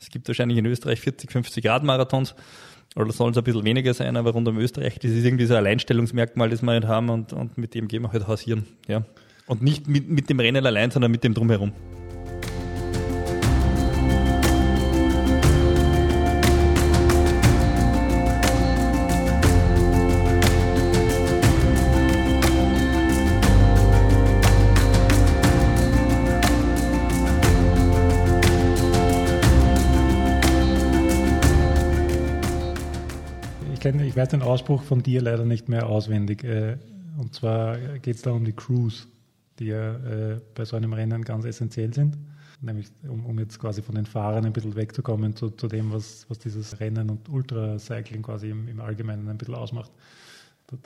Es gibt wahrscheinlich in Österreich 40, 50 Grad Marathons. Oder sollen es ein bisschen weniger sein, aber rund um Österreich, das ist irgendwie so ein Alleinstellungsmerkmal, das wir nicht haben und, und mit dem gehen wir halt hausieren. Ja. Und nicht mit, mit dem Rennen allein, sondern mit dem Drumherum. Kenne, ich weiß den Ausspruch von dir leider nicht mehr auswendig. Äh, und zwar geht es da um die Crews, die ja äh, bei so einem Rennen ganz essentiell sind. Nämlich, um, um jetzt quasi von den Fahrern ein bisschen wegzukommen zu, zu dem, was, was dieses Rennen und Ultracycling quasi im, im Allgemeinen ein bisschen ausmacht.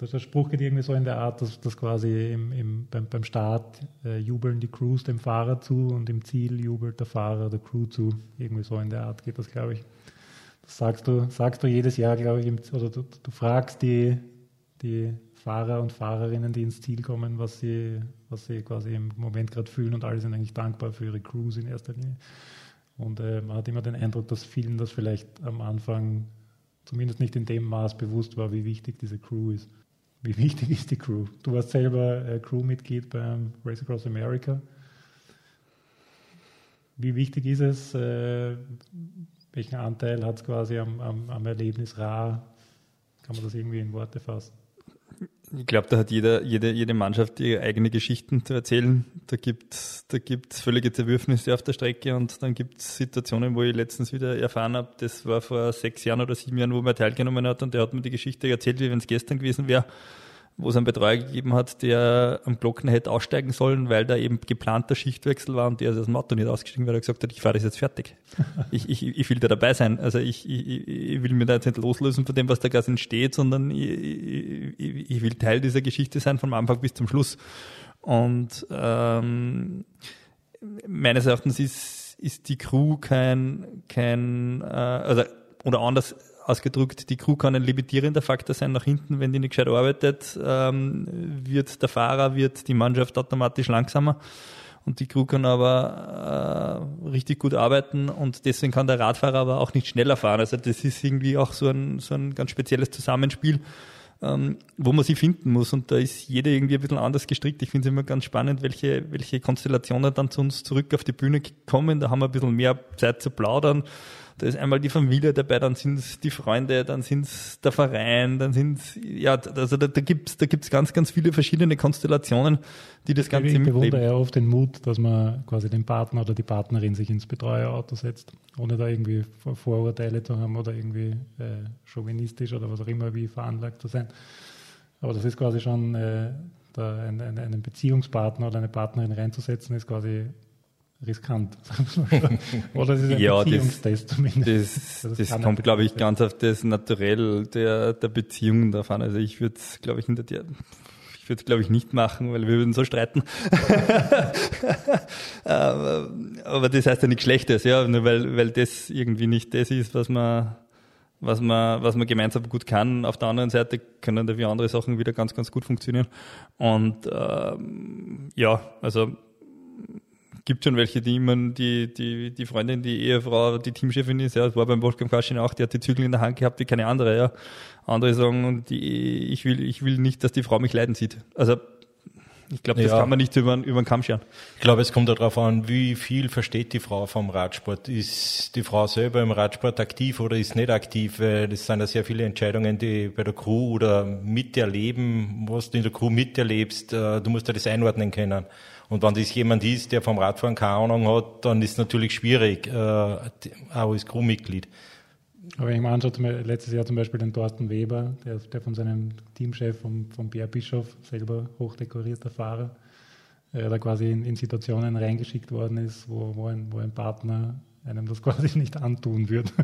Der, Spruch geht irgendwie so in der Art, dass, dass quasi im, im, beim, beim Start äh, jubeln die Crews dem Fahrer zu und im Ziel jubelt der Fahrer der Crew zu. Irgendwie so in der Art geht das, glaube ich sagst du, sagst du jedes Jahr, glaube ich, oder du, du, fragst die, die Fahrer und Fahrerinnen, die ins Ziel kommen, was sie, was sie quasi im Moment gerade fühlen und alle sind eigentlich dankbar für ihre Crews in erster Linie. Und äh, man hat immer den Eindruck, dass vielen das vielleicht am Anfang zumindest nicht in dem Maß bewusst war, wie wichtig diese Crew ist. Wie wichtig ist die Crew? Du warst selber äh, Crewmitglied beim Race Across America. Wie wichtig ist es, äh, welchen Anteil hat es quasi am, am, am Erlebnis rar? Kann man das irgendwie in Worte fassen? Ich glaube, da hat jeder, jede, jede Mannschaft ihre eigene Geschichten zu erzählen. Da gibt es da gibt's völlige Zerwürfnisse auf der Strecke und dann gibt es Situationen, wo ich letztens wieder erfahren habe, das war vor sechs Jahren oder sieben Jahren, wo man teilgenommen hat und der hat mir die Geschichte erzählt, wie wenn es gestern gewesen wäre wo es einen Betreuer gegeben hat, der am Glocken hätte aussteigen sollen, weil da eben geplanter Schichtwechsel war und der ist aus dem Auto nicht ausgestiegen, weil er gesagt hat, ich fahre das jetzt fertig. [LAUGHS] ich, ich, ich will da dabei sein. Also ich, ich, ich will mir da jetzt nicht loslösen von dem, was da gerade entsteht, sondern ich, ich, ich will Teil dieser Geschichte sein, vom Anfang bis zum Schluss. Und ähm, meines Erachtens ist, ist die Crew kein, kein äh, also, oder anders ausgedrückt, die Crew kann ein limitierender Faktor sein nach hinten, wenn die nicht gescheit arbeitet, ähm, wird der Fahrer, wird die Mannschaft automatisch langsamer und die Crew kann aber äh, richtig gut arbeiten und deswegen kann der Radfahrer aber auch nicht schneller fahren. Also das ist irgendwie auch so ein, so ein ganz spezielles Zusammenspiel, ähm, wo man sie finden muss und da ist jeder irgendwie ein bisschen anders gestrickt. Ich finde es immer ganz spannend, welche, welche Konstellationen dann zu uns zurück auf die Bühne kommen. Da haben wir ein bisschen mehr Zeit zu plaudern Da ist einmal die Familie dabei, dann sind es die Freunde, dann sind es der Verein, dann sind ja, also da, da gibt's da gibt's ganz, ganz viele verschiedene Konstellationen, die das Ganze Ich bewundere ja oft den Mut, dass man quasi den Partner oder die Partnerin sich ins Betreuerauto setzt, ohne da irgendwie Vorurteile zu haben oder irgendwie äh, chauvinistisch oder was auch immer wie veranlagt zu sein. Aber das ist quasi schon, äh, da einen, einen Beziehungspartner oder eine Partnerin reinzusetzen, ist quasi riskant. [LAUGHS] Oder es ist ein ja, Beziehungstest das, zumindest. Das, das, das kommt, glaube ich, ganz auf das Naturell der, der Beziehung davon. Also ich würde es, glaube ich, hinter dir ich würde es, glaube ich, nicht machen, weil wir würden so streiten. [LAUGHS] aber, aber, das heißt ja nichts Schlechtes, ja, nur weil, weil das irgendwie nicht das ist, was man, was man, was man gemeinsam gut kann. Auf der anderen Seite können dafür andere Sachen wieder ganz, ganz gut funktionieren. Und ähm, ja, also gibt schon welche, die immer die, die, die Freundin, die Ehefrau, die Teamchefin ist, ja, das war beim Wolfgang Kaschin auch, die hat die Zügel in der Hand gehabt wie keine andere, ja. Andere sagen, die, ich will, ich will nicht, dass die Frau mich leiden sieht. Also, ich glaube, das ja. kann man nicht über, über den Kamm scheren. Ich glaube, es kommt darauf an, wie viel versteht die Frau vom Radsport. Ist die Frau selber im Radsport aktiv oder ist nicht aktiv? Weil das sind ja sehr viele Entscheidungen, die bei der Crew oder miterleben, was du in der Crew miterlebst. Äh, du musst ja das einordnen können. Und wenn das jemand ist, der vom Radfahren keine Ahnung hat, dann ist es natürlich schwierig, äh, auch als Crewmitglied. Aber ich meine, letztes Jahr zum Beispiel den Thorsten Weber, der, der von seinem Teamchef, vom, vom Bär Bischof, selber hochdekorierter Fahrer, äh, da quasi in, in, Situationen reingeschickt worden ist, wo, wo, ein, wo ein Partner einem das [LAUGHS] quasi nicht antun würde. [LAUGHS]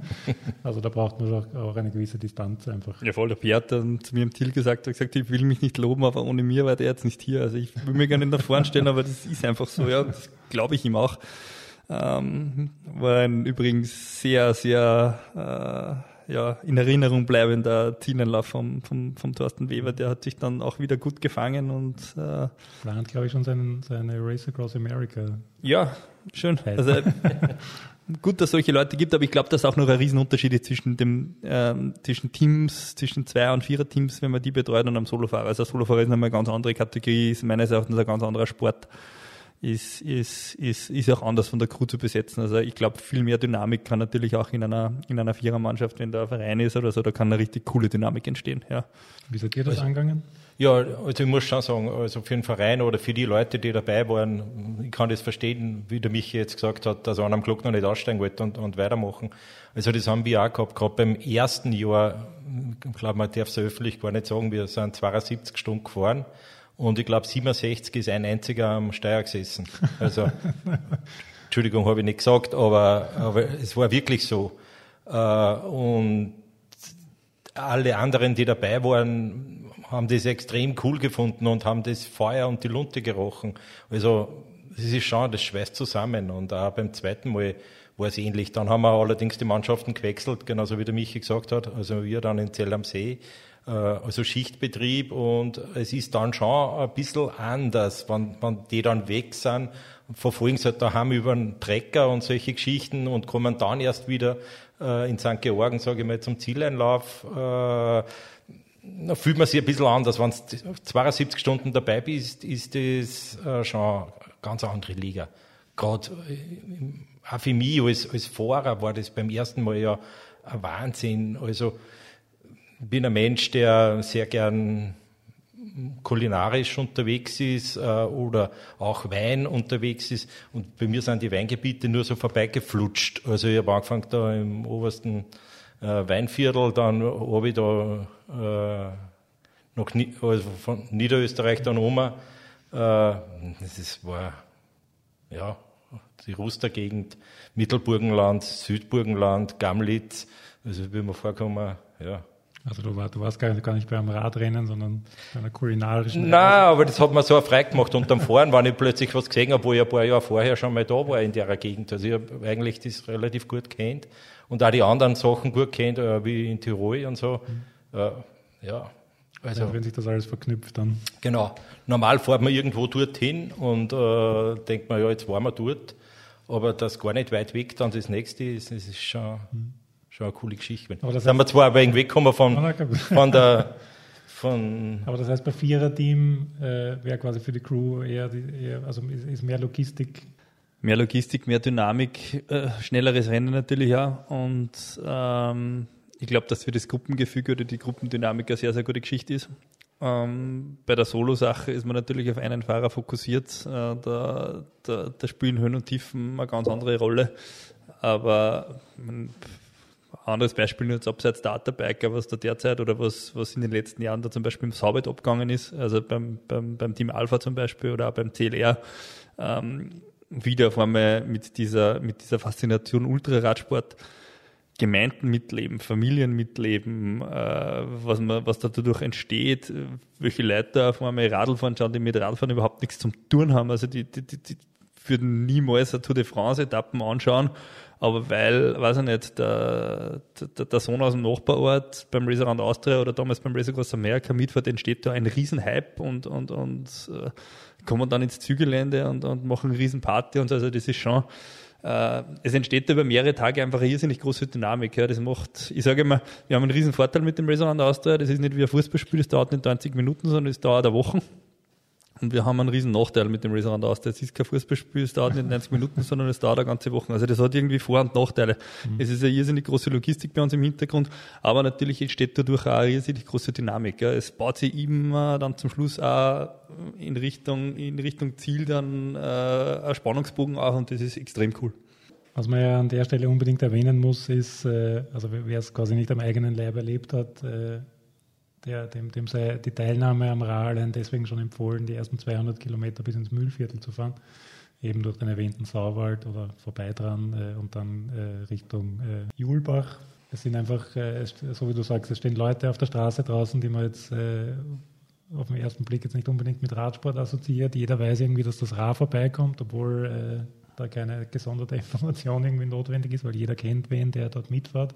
Also da braucht man auch, auch, eine gewisse Distanz einfach. Ja, voll. Der Pierre hat dann zu mir im Ziel gesagt, hat gesagt, ich will mich nicht loben, aber ohne mir war der jetzt nicht hier. Also ich will mir gerne nach vorne stellen, aber das ist einfach so, ja, das glaube ich ihm auch. Ähm, war ein übrigens sehr, sehr äh, ja, in Erinnerung bleibender Zieleinlauf vom, vom, vom Thorsten Weber. Der hat sich dann auch wieder gut gefangen und äh, plant, glaube ich, schon seinen, seine Race Across America. Ja, schön. Also gut, dass es solche Leute gibt, aber ich glaube, dass auch noch ein Riesenunterschied ist zwischen dem ähm, zwischen Teams, zwischen Zwei- und Vierer-Teams, wenn man die betreut und einem Solofahrer. Also ein Solofahrer ist nochmal eine ganz andere Kategorie, ist meines Erachtens ein ganz anderer Sport, ist, ist, ist, ist auch anders von der Crew zu besetzen. Also ich glaube, viel mehr Dynamik kann natürlich auch in einer, in einer Vierermannschaft, wenn da ein Verein ist oder so, da kann eine richtig coole Dynamik entstehen. Ja. Wie seid ihr das also, angegangen? Ja, also ich muss schon sagen, also für den Verein oder für die Leute, die dabei waren, ich kann das verstehen, wie der Michi jetzt gesagt hat, dass einer am Glock noch nicht aussteigen wollte und, und weitermachen. Also das haben wir auch gehabt, gerade beim ersten Jahr, ich glaube, man darf es öffentlich gar nicht sagen, wir sind 72 Stunden gefahren und ich glaube 67 ist ein einziger am Steuer gesessen. Also, [LAUGHS] Entschuldigung, habe ich nicht gesagt, aber, aber es war wirklich so. Äh, und alle anderen, die dabei waren, haben das extrem cool gefunden und haben das Feuer und die Lunte gerochen. Also es ist schon, das schweißt zusammen. Und auch beim zweiten Mal war es ähnlich. Dann haben wir allerdings die Mannschaften gewechselt, genauso wie der Michi gesagt hat. Also wir dann in Zell am See, also Schichtbetrieb. Und es ist dann schon ein bisschen anders, wenn, wenn die dann weg sind. Verfolgen sie halt daheim über einen Trecker und solche Geschichten und kommen dann erst wieder äh, in St. Georgen, sage ich mal, zum Zieleinlauf. Äh, da fühlt man sich ein bisschen anders. Wenn du 72 Stunden dabei bist, ist das äh, schon eine ganz andere Liga. Gerade äh, auch für mich als, als Fahrer war das beim ersten Mal ja ein Wahnsinn. Also bin ein Mensch, der sehr gern kulinarisch unterwegs ist äh, oder auch Wein unterwegs ist. Und bei mir sind die Weingebiete nur so vorbeigeflutscht. Also ich habe angefangen da im obersten äh, Weinviertel, dann habe ich da äh, noch also von Niederösterreich dann um. Äh, das war ja die Rustergegend, Mittelburgenland, Südburgenland, Gamlitz. Also wie mir vorkommen, ja. Also du, war, du warst gar, gar nicht beim Radrennen, sondern bei einer kulinarischen. Nein, Reise. aber das hat mir so frei gemacht unterm Fahren, wenn ich plötzlich was gesehen habe, wo ich ein paar Jahre vorher schon mal da war in der Gegend. Also ich habe eigentlich das relativ gut kennt und auch die anderen Sachen gut kennt, äh, wie in Tirol und so. Mhm. Äh, ja. Also, ja, wenn sich das alles verknüpft dann. Genau. Normal fährt man irgendwo dorthin und äh, denkt man, ja, jetzt waren wir dort. Aber das gar nicht weit weg dann das nächste ist, das ist schon, mhm. Schon eine coole Geschichte. Aber das da sind wir zwar aber irgendwie weggekommen von, von der, von aber das heißt, bei Vierer-Team äh, wäre quasi für die Crew eher, die, eher also ist, ist mehr Logistik mehr Logistik, mehr Dynamik, äh, schnelleres Rennen natürlich auch. Und ähm, ich glaube, dass für das Gruppengefüge oder die Gruppendynamik eine sehr, sehr gute Geschichte ist. Ähm, bei der Solo-Sache ist man natürlich auf einen Fahrer fokussiert. Äh, da, da, da, spielen Höhen und Tiefen eine ganz andere Rolle. Aber ein anderes Beispiel jetzt abseits Databiker, was da derzeit oder was, was in den letzten Jahren da zum Beispiel im Saubet abgegangen ist, also beim, beim, beim Team Alpha zum Beispiel oder auch beim CLR, ähm, wieder auf einmal mit dieser, mit dieser Faszination Ultraradsport Gemeinden mitleben, Familien mitleben, äh, was, man, was da dadurch entsteht, welche Leute da auf einmal Radl fahren schauen, die mit Radfahren überhaupt nichts zum tun haben. Also die, die, die, die würden niemals eine Tour de France-Etappen anschauen, aber weil, weiß ich nicht, der, der, der Sohn aus dem Nachbarort beim Around Austria oder damals beim Race Across America mitfährt, entsteht da ein Riesenhype und, und, und äh, kommen dann ins Zügelände und, und machen eine Riesenparty und so. Also das ist schon äh, es entsteht über mehrere Tage einfach eine irrsinnig große Dynamik. Ja. Das macht, ich sage immer, wir haben einen riesen Vorteil mit dem Restaurant Austria. Das ist nicht wie ein Fußballspiel, das dauert nicht 20 Minuten, sondern es dauert eine Woche. Und wir haben einen riesen Nachteil mit dem Restaurant Austria. Es ist kein Fußballspiel, es dauert nicht 90 Minuten, sondern es dauert eine ganze Woche. Also das hat irgendwie Vor- und Nachteile. Mhm. Es ist eine irrsinnig große Logistik bei uns im Hintergrund, aber natürlich entsteht dadurch auch eine irrsinnig große Dynamik. Ja. Es baut sich immer dann zum Schluss auch in Richtung, in Richtung Ziel dann äh, ein Spannungsbogen auf und das ist extrem cool. Was man ja an der Stelle unbedingt erwähnen muss, ist, äh, also wer es quasi nicht am eigenen Leib erlebt hat, äh, der, dem, dem sei die Teilnahme am Rahlen deswegen schon empfohlen, die ersten 200 Kilometer bis ins Mühlviertel zu fahren, eben durch den erwähnten Sauwald oder vorbei dran äh, und dann äh, Richtung äh, Julbach. Es sind einfach, äh, so wie du sagst, es stehen Leute auf der Straße draußen, die man jetzt äh, auf den ersten Blick jetzt nicht unbedingt mit Radsport assoziiert. Jeder weiß irgendwie, dass das Rad vorbeikommt, obwohl äh, da keine gesonderte [LAUGHS] Information irgendwie notwendig ist, weil jeder kennt wen, der dort mitfährt.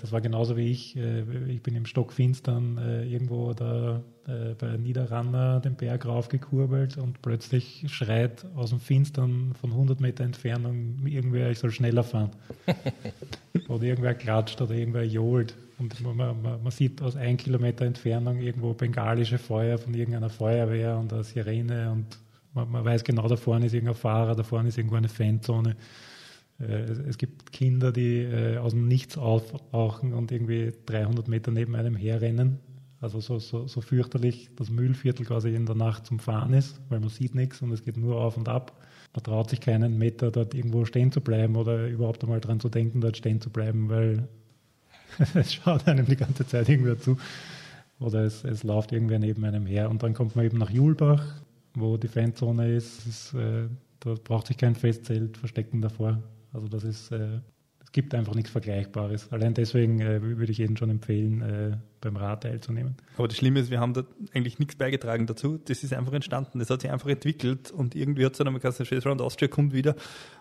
Das war genauso wie ich. Äh, ich bin im Stockfinstern äh, irgendwo da äh, bei Niederranner den Berg raufgekurbelt und plötzlich schreit aus dem Finstern von 100 Meter Entfernung irgendwer, ich soll schneller fahren. [LAUGHS] oder irgendwer klatscht oder irgendwer johlt. Und man, man, man, sieht aus ein Kilometer Entfernung irgendwo bengalische Feuer von irgendeiner Feuerwehr und eine Sirene und man, man weiß genau, da vorne ist irgendein Fahrer, da vorne ist irgendwo eine Fanzone. Äh, es gibt Kinder, die äh, aus dem Nichts aufrauchen und irgendwie 300 Meter neben einem herrennen. Also so, so, so fürchterlich das Mühlviertel quasi in der Nacht zum Fahren ist, weil man sieht nichts und es geht nur auf und ab. Man traut sich keinen Meter dort irgendwo stehen zu bleiben oder überhaupt einmal dran zu denken, dort stehen zu bleiben, weil [LAUGHS] es schaut einem die ganze Zeit irgendwer zu. Oder es, es läuft irgendwer neben einem her. Und dann kommt man eben nach Julbach, wo die Fanzone ist. ist äh, da braucht sich kein Festzelt verstecken davor. Also das ist, äh, es gibt einfach nichts Vergleichbares. Allein deswegen äh, würde ich jedem schon empfehlen, äh, beim Rad teilzunehmen. Aber das Schlimme ist, wir haben da eigentlich nichts beigetragen dazu. Das ist einfach entstanden. Das hat sich einfach entwickelt und irgendwie hat es dann einmal gesagt, Chase Round Austria kommt wieder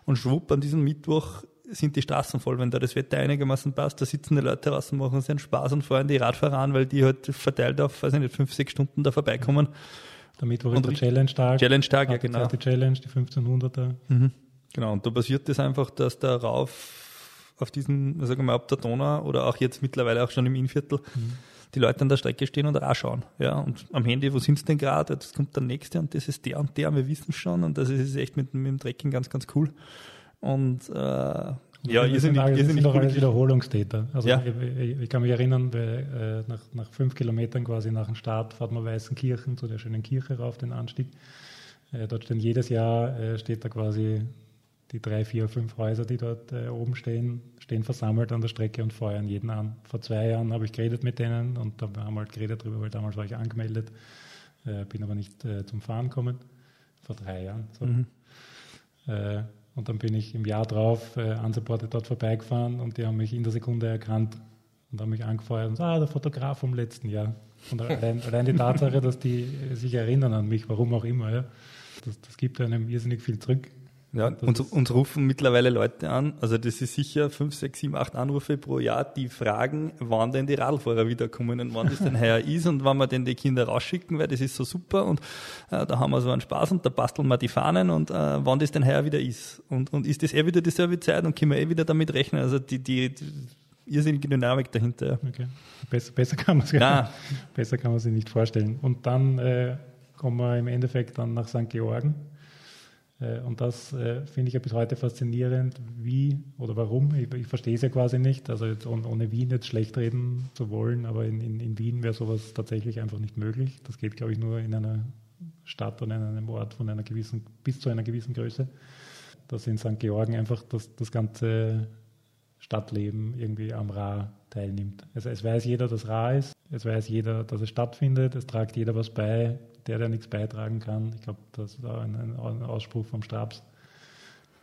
und schwupp an diesem Mittwoch sind die Straßen voll, wenn da das Wetter einigermaßen passt. Da sitzen die Leute draußen, machen sich einen Spaß und fahren die Radfahrer an, weil die halt verteilt auf, weiß ich nicht, fünf, sechs Stunden da vorbeikommen. Der Mittwoch ist der Challenge-Tag. Challenge-Tag, ja, genau. Die Challenge, die 1500er. Mhm. Genau, und da passiert das einfach, dass der Rauf auf diesen, sagen wir mal, ab der Donau oder auch jetzt mittlerweile auch schon im Innviertel, mhm. die Leute an der Strecke stehen und schauen. Ja, und am Handy, wo sind sie denn gerade? Jetzt kommt der nächste und das ist der und der, wir wissen schon. Und das ist echt mit, mit dem Trekking ganz, ganz cool. Und äh, ja, ihr sind, ihr sind doch alles Wiederholungstäter. Also ja. ich, ich, kann mich erinnern, bei, äh, nach, nach fünf Kilometern quasi nach dem Start fährt man Weißenkirchen zu der schönen Kirche rauf, den Anstieg. Äh, dort stehen jedes Jahr, äh, steht da quasi die drei, vier, fünf Häuser, die dort äh, oben stehen, stehen versammelt an der Strecke und feuern jeden an. Vor zwei Jahren habe ich geredet mit denen und da haben wir halt geredet darüber, weil damals war ich angemeldet, äh, bin aber nicht äh, zum Fahren gekommen. Vor drei Jahren. So. Mhm. Und dann bin ich im Jahr drauf äh, unsupported dort vorbeigefahren und die haben mich in der Sekunde erkannt und haben mich angefeuert und gesagt, ah, der Fotograf vom letzten Jahr. Und allein, allein die Tatsache, dass die sich erinnern an mich, warum auch immer, ja, das, das gibt einem irrsinnig viel zurück. Ja, uns, uns, rufen mittlerweile Leute an, also das ist sicher fünf, sechs, sieben, acht Anrufe pro Jahr, die fragen, wann denn die Radlfahrer wiederkommen und wann das denn [LAUGHS] heuer ist und wann wir denn die Kinder rausschicken, weil das ist so super und äh, da haben wir so einen Spaß und da basteln wir die Fahnen und äh, wann das denn heuer wieder ist. Und, und ist das eh wieder dieselbe Zeit und können wir eh wieder damit rechnen. Also die, die, die irrsinnige Dynamik dahinter. Okay. Besser, besser kann man es besser kann man sich nicht vorstellen. Und dann äh, kommen wir im Endeffekt dann nach St. Georgen und das äh, finde ich ja bis heute faszinierend, wie oder warum. Ich, ich verstehe es ja quasi nicht. Also jetzt ohne Wien jetzt schlecht reden zu wollen, aber in, in, in Wien wäre sowas tatsächlich einfach nicht möglich. Das geht, glaube ich, nur in einer Stadt oder in einem Ort von einer gewissen, bis zu einer gewissen Größe. Dass in St. Georgen einfach das, das ganze Stadtleben irgendwie am Ra teilnimmt. Also es weiß jeder, dass Ra ist, es weiß jeder, dass es stattfindet, es tragt jeder was bei, der, der nichts beitragen kann. Ich glaube, das war ein, ein Ausspruch vom Stabs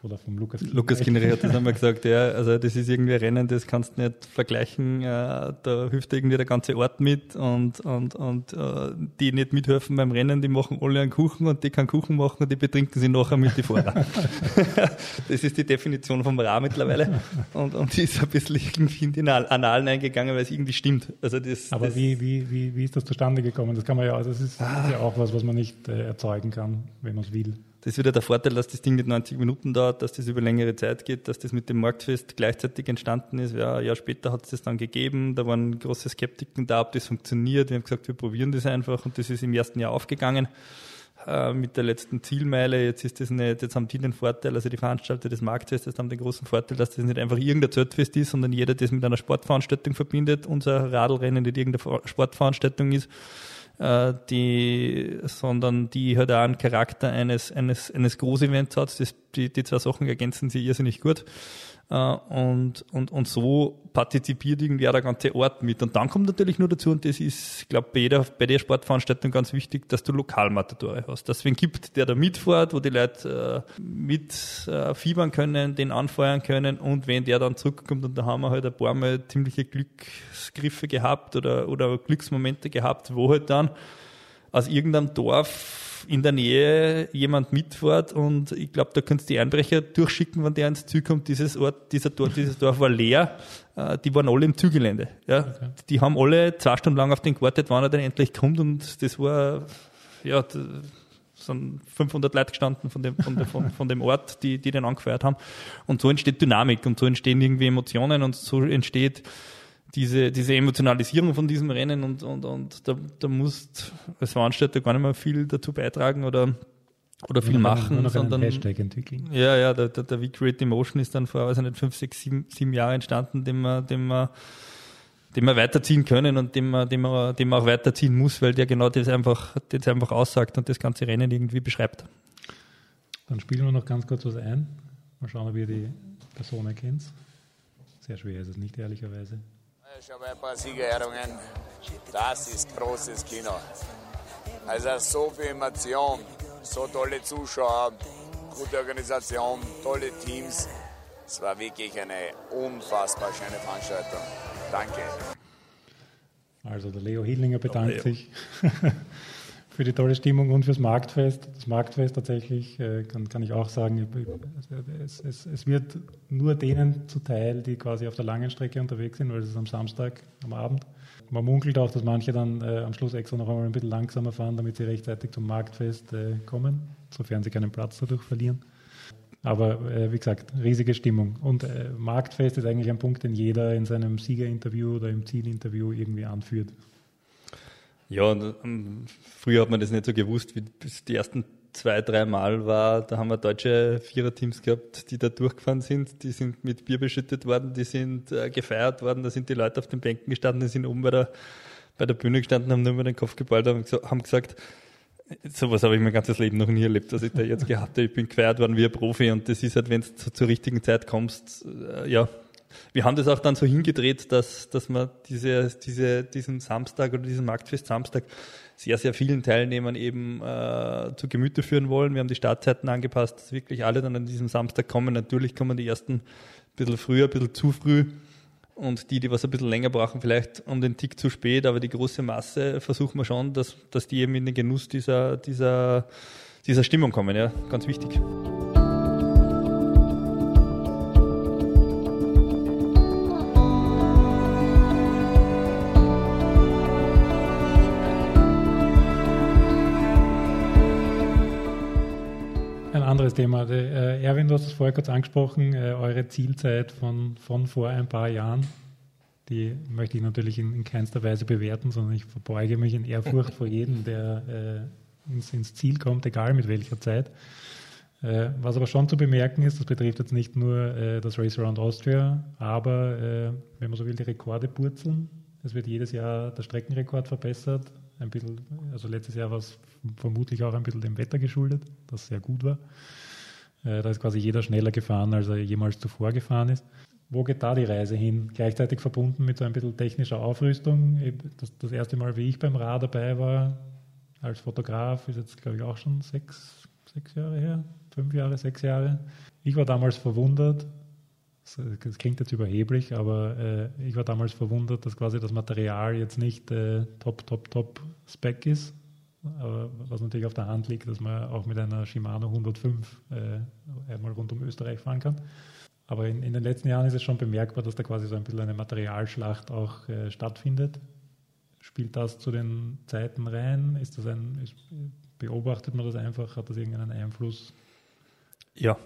oder vom Lukas Kinneri. Lukas Kinneri hat das einmal gesagt, ja, also das ist irgendwie ein Rennen, das kannst du nicht vergleichen, äh, da hilft irgendwie der ganze Ort mit und, und, und äh, die nicht mithelfen beim Rennen, die machen alle einen Kuchen und die keinen Kuchen machen und die betrinken sie nachher mit die Fahrer. [LAUGHS] das ist die Definition vom Ra mittlerweile und, und die ist ein bisschen irgendwie in die Annalen eingegangen, weil es irgendwie stimmt. Also das, Aber das wie, wie, wie, wie ist das zustande gekommen? Das kann man ja, also das ist, ist ja auch was, was man nicht äh, erzeugen kann, wenn man es will. Das ist wieder der Vorteil, dass das Ding nicht 90 Minuten dauert, dass das über längere Zeit geht, dass das mit dem Marktfest gleichzeitig entstanden ist. Ja, ein Jahr später hat es das dann gegeben. Da waren große Skeptiken da, ob das funktioniert. Wir haben gesagt, wir probieren das einfach und das ist im ersten Jahr aufgegangen äh, mit der letzten Zielmeile. Jetzt ist das nicht, jetzt haben die den Vorteil, also die Veranstalter des Marktfestes haben den großen Vorteil, dass das nicht einfach irgendein Zeltfest ist, sondern jeder das mit einer Sportveranstaltung verbindet. Unser Radlrennen nicht irgendeine Sportveranstaltung ist äh, die, sondern die hat auch einen Charakter eines, eines, eines Großevents hat. Das, die, die zwei Sachen ergänzen sich irrsinnig gut. Äh, und, und, und so partizipiert irgendwie auch der ganze Ort mit. Und dann kommt natürlich nur dazu, und das ist, ich glaube, bei jeder, bei der Sportveranstaltung ganz wichtig, dass du Lokalmatadore hast. Dass es wen gibt, der da mitfährt, wo die Leute äh, mit äh, fiebern können, den anfeuern können und wenn der dann zurückkommt und da haben wir halt ein paar Mal ziemliche Glücksgriffe gehabt oder, oder Glücksmomente gehabt, wo halt dann aus irgendeinem Dorf in der Nähe jemand mitfährt und ich glaube, da könntest du die Einbrecher durchschicken, wenn der ins Ziel kommt. Dieses Ort, dieser Dorf, dieses Dorf war leer. Äh, die waren alle im Zielgelände. Ja. Okay. Die haben alle zwei Stunden lang auf den gewartet, wann er dann endlich kommt und das war, ja, sind 500 Leute gestanden von dem, von, von, von dem Ort, die, die den angefeuert haben. Und so entsteht Dynamik und so entstehen irgendwie Emotionen und so entsteht diese, diese Emotionalisierung von diesem Rennen und, und, und da, da musst als Veranstalter gar nicht mehr viel dazu beitragen oder, oder viel nur machen, noch sondern Hashtag entwickeln. Ja, ja, der, der, der We Create Emotion ist dann vor, also nicht fünf, sechs, sieben, sieben Jahre entstanden, den wir, den wir, den wir weiterziehen können und den man, den man, den man auch weiterziehen muss, weil der genau das einfach, das einfach aussagt und das ganze Rennen irgendwie beschreibt. Dann spielen wir noch ganz kurz was ein. Mal schauen, ob ihr die Person erkennt. Sehr schwer ist es nicht, ehrlicherweise. Schon mal ein paar Siegerehrungen. Das ist großes Kino. Also so viel Emotion, so tolle Zuschauer, gute Organisation, tolle Teams. Es war wirklich eine unfassbar schöne Veranstaltung. Danke. Also der Leo Hildlinger bedankt sich [LAUGHS] für die tolle Stimmung und fürs Marktfest. Das Marktfest tatsächlich, äh, kann, kann ich auch sagen, es, es, es, wird nur denen zuteil, die quasi auf der langen Strecke unterwegs sind, weil es ist am Samstag am Abend. Man munkelt auch, dass manche dann äh, am Schluss extra noch einmal ein bisschen langsamer fahren, damit sie rechtzeitig zum Marktfest äh, kommen, sofern sie keinen Platz dadurch verlieren. Aber äh, wie gesagt, riesige Stimmung. Und äh, Marktfest ist eigentlich ein Punkt, den jeder in seinem Siegerinterview oder im Zielinterview irgendwie anführt. Ja, und, um, früher hat man das nicht so gewusst, wie bis die ersten zwei, drei Mal war, da haben wir deutsche Viererteams gehabt, die da durchgefahren sind, die sind mit Bier beschüttet worden, die sind äh, gefeiert worden, da sind die Leute auf den Bänken gestanden, die sind oben bei der, bei der Bühne gestanden, haben nur über den Kopf geballt und haben gesagt, sowas habe ich mein ganzes Leben noch nie erlebt, was ich da jetzt gehabt habe. Ich bin gefeiert worden wie ein Profi und das ist halt, wenn du zur richtigen Zeit kommst, äh, ja, wir haben das auch dann so hingedreht, dass, dass wir diese, diese, diesen Samstag oder diesen Marktfest Samstag sehr, sehr vielen Teilnehmern eben äh, zu Gemüte führen wollen. Wir haben die Startzeiten angepasst, dass wirklich alle dann an diesem Samstag kommen. Natürlich kommen die ersten ein bisschen früher, ein bisschen zu früh. Und die, die was ein bisschen länger brauchen, vielleicht um den Tick zu spät, aber die große Masse versuchen wir schon, dass, dass die eben in den Genuss dieser, dieser, dieser Stimmung kommen. Ja, ganz wichtig. Anderes Thema. Äh, Erwin, du hast es vorher kurz angesprochen, äh, eure Zielzeit von, von vor ein paar Jahren. Die möchte ich natürlich in, in keinster Weise bewerten, sondern ich verbeuge mich in Ehrfurcht vor jedem, der äh, ins, ins, Ziel kommt, egal mit welcher Zeit. Äh, was aber schon zu bemerken ist, das betrifft jetzt nicht nur äh, das Race Around Austria, aber äh, wenn man so will, die Rekorde purzeln. Es wird jedes Jahr der Streckenrekord verbessert. Ein bisschen, also letztes Jahr war es vermutlich auch ein bisschen dem Wetter geschuldet, das sehr gut war. Äh, da ist quasi jeder schneller gefahren, als er jemals zuvor gefahren ist. Wo geht da die Reise hin? Gleichzeitig verbunden mit so ein bisschen technischer Aufrüstung. Das, erste Mal, wie ich beim Rad dabei war, als Fotograf, ist jetzt, glaube ich, auch schon sechs, sechs Jahre her, fünf Jahre, sechs Jahre. Ich war damals verwundert, das klingt jetzt überheblich, aber äh, ich war damals verwundert, dass quasi das Material jetzt nicht äh, top, top, top Spec ist, aber was natürlich auf der Hand liegt, dass man auch mit einer Shimano 105 äh, einmal rund um Österreich fahren kann. Aber in, in, den letzten Jahren ist es schon bemerkbar, dass da quasi so ein bisschen eine Materialschlacht auch äh, stattfindet. Spielt das zu den Zeiten rein? Ist das ein, ist, beobachtet man das einfach? Hat das irgendeinen Einfluss? Ja,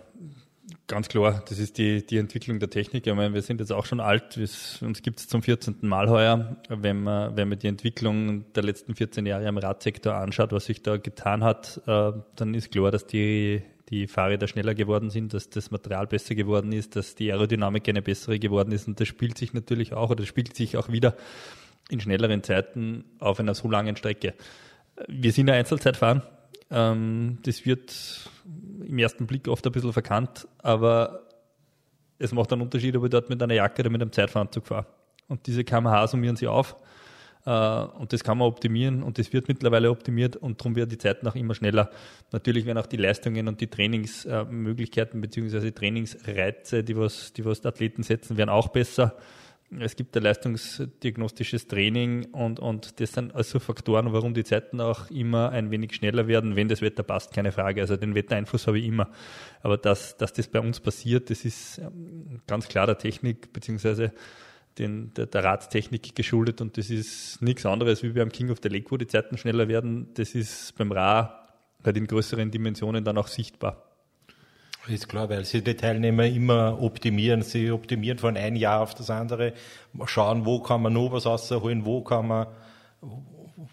Ganz klar, das ist die, die Entwicklung der Technik. Ich meine, wir sind jetzt auch schon alt, uns gibt es zum 14. Mal heuer. Wenn man, wenn man die Entwicklung der letzten 14 Jahre im Radsektor anschaut, was sich da getan hat, äh, dann ist klar, dass die, die Fahrräder schneller geworden sind, dass das Material besser geworden ist, dass die Aerodynamik eine bessere geworden ist. Und das spielt sich natürlich auch, oder spielt sich auch wieder in schnelleren Zeiten auf einer so langen Strecke. Wir sind ein Einzelzeitfahren. Ähm, das wird im ersten Blick oft ein bisschen verkannt, aber es macht einen Unterschied, ob ich dort mit einer Jacke oder mit einem Zeitfahranzug fahre. Und diese kmh summieren sie auf äh, und das kann man optimieren und das wird mittlerweile optimiert und darum werden die Zeiten auch immer schneller. Natürlich werden auch die Leistungen und die Trainingsmöglichkeiten bzw. Trainingsreize, die was, die was die Athleten setzen, werden auch besser es gibt ein leistungsdiagnostisches Training und, und das sind also Faktoren, warum die Zeiten auch immer ein wenig schneller werden, wenn das Wetter passt, keine Frage. Also den Wettereinfluss habe ich immer. Aber dass, dass das bei uns passiert, das ist ähm, ganz klar der Technik beziehungsweise der, der Radtechnik geschuldet und das ist nichts anderes wie beim King of the Lake, wo die Zeiten schneller werden. Das ist beim Ra halt in größeren Dimensionen dann auch sichtbar. Ist klar, weil sie die Teilnehmer immer optimieren. Sie optimieren von einem Jahr auf das andere, schauen, wo kann man noch was rausholen, wo kann man,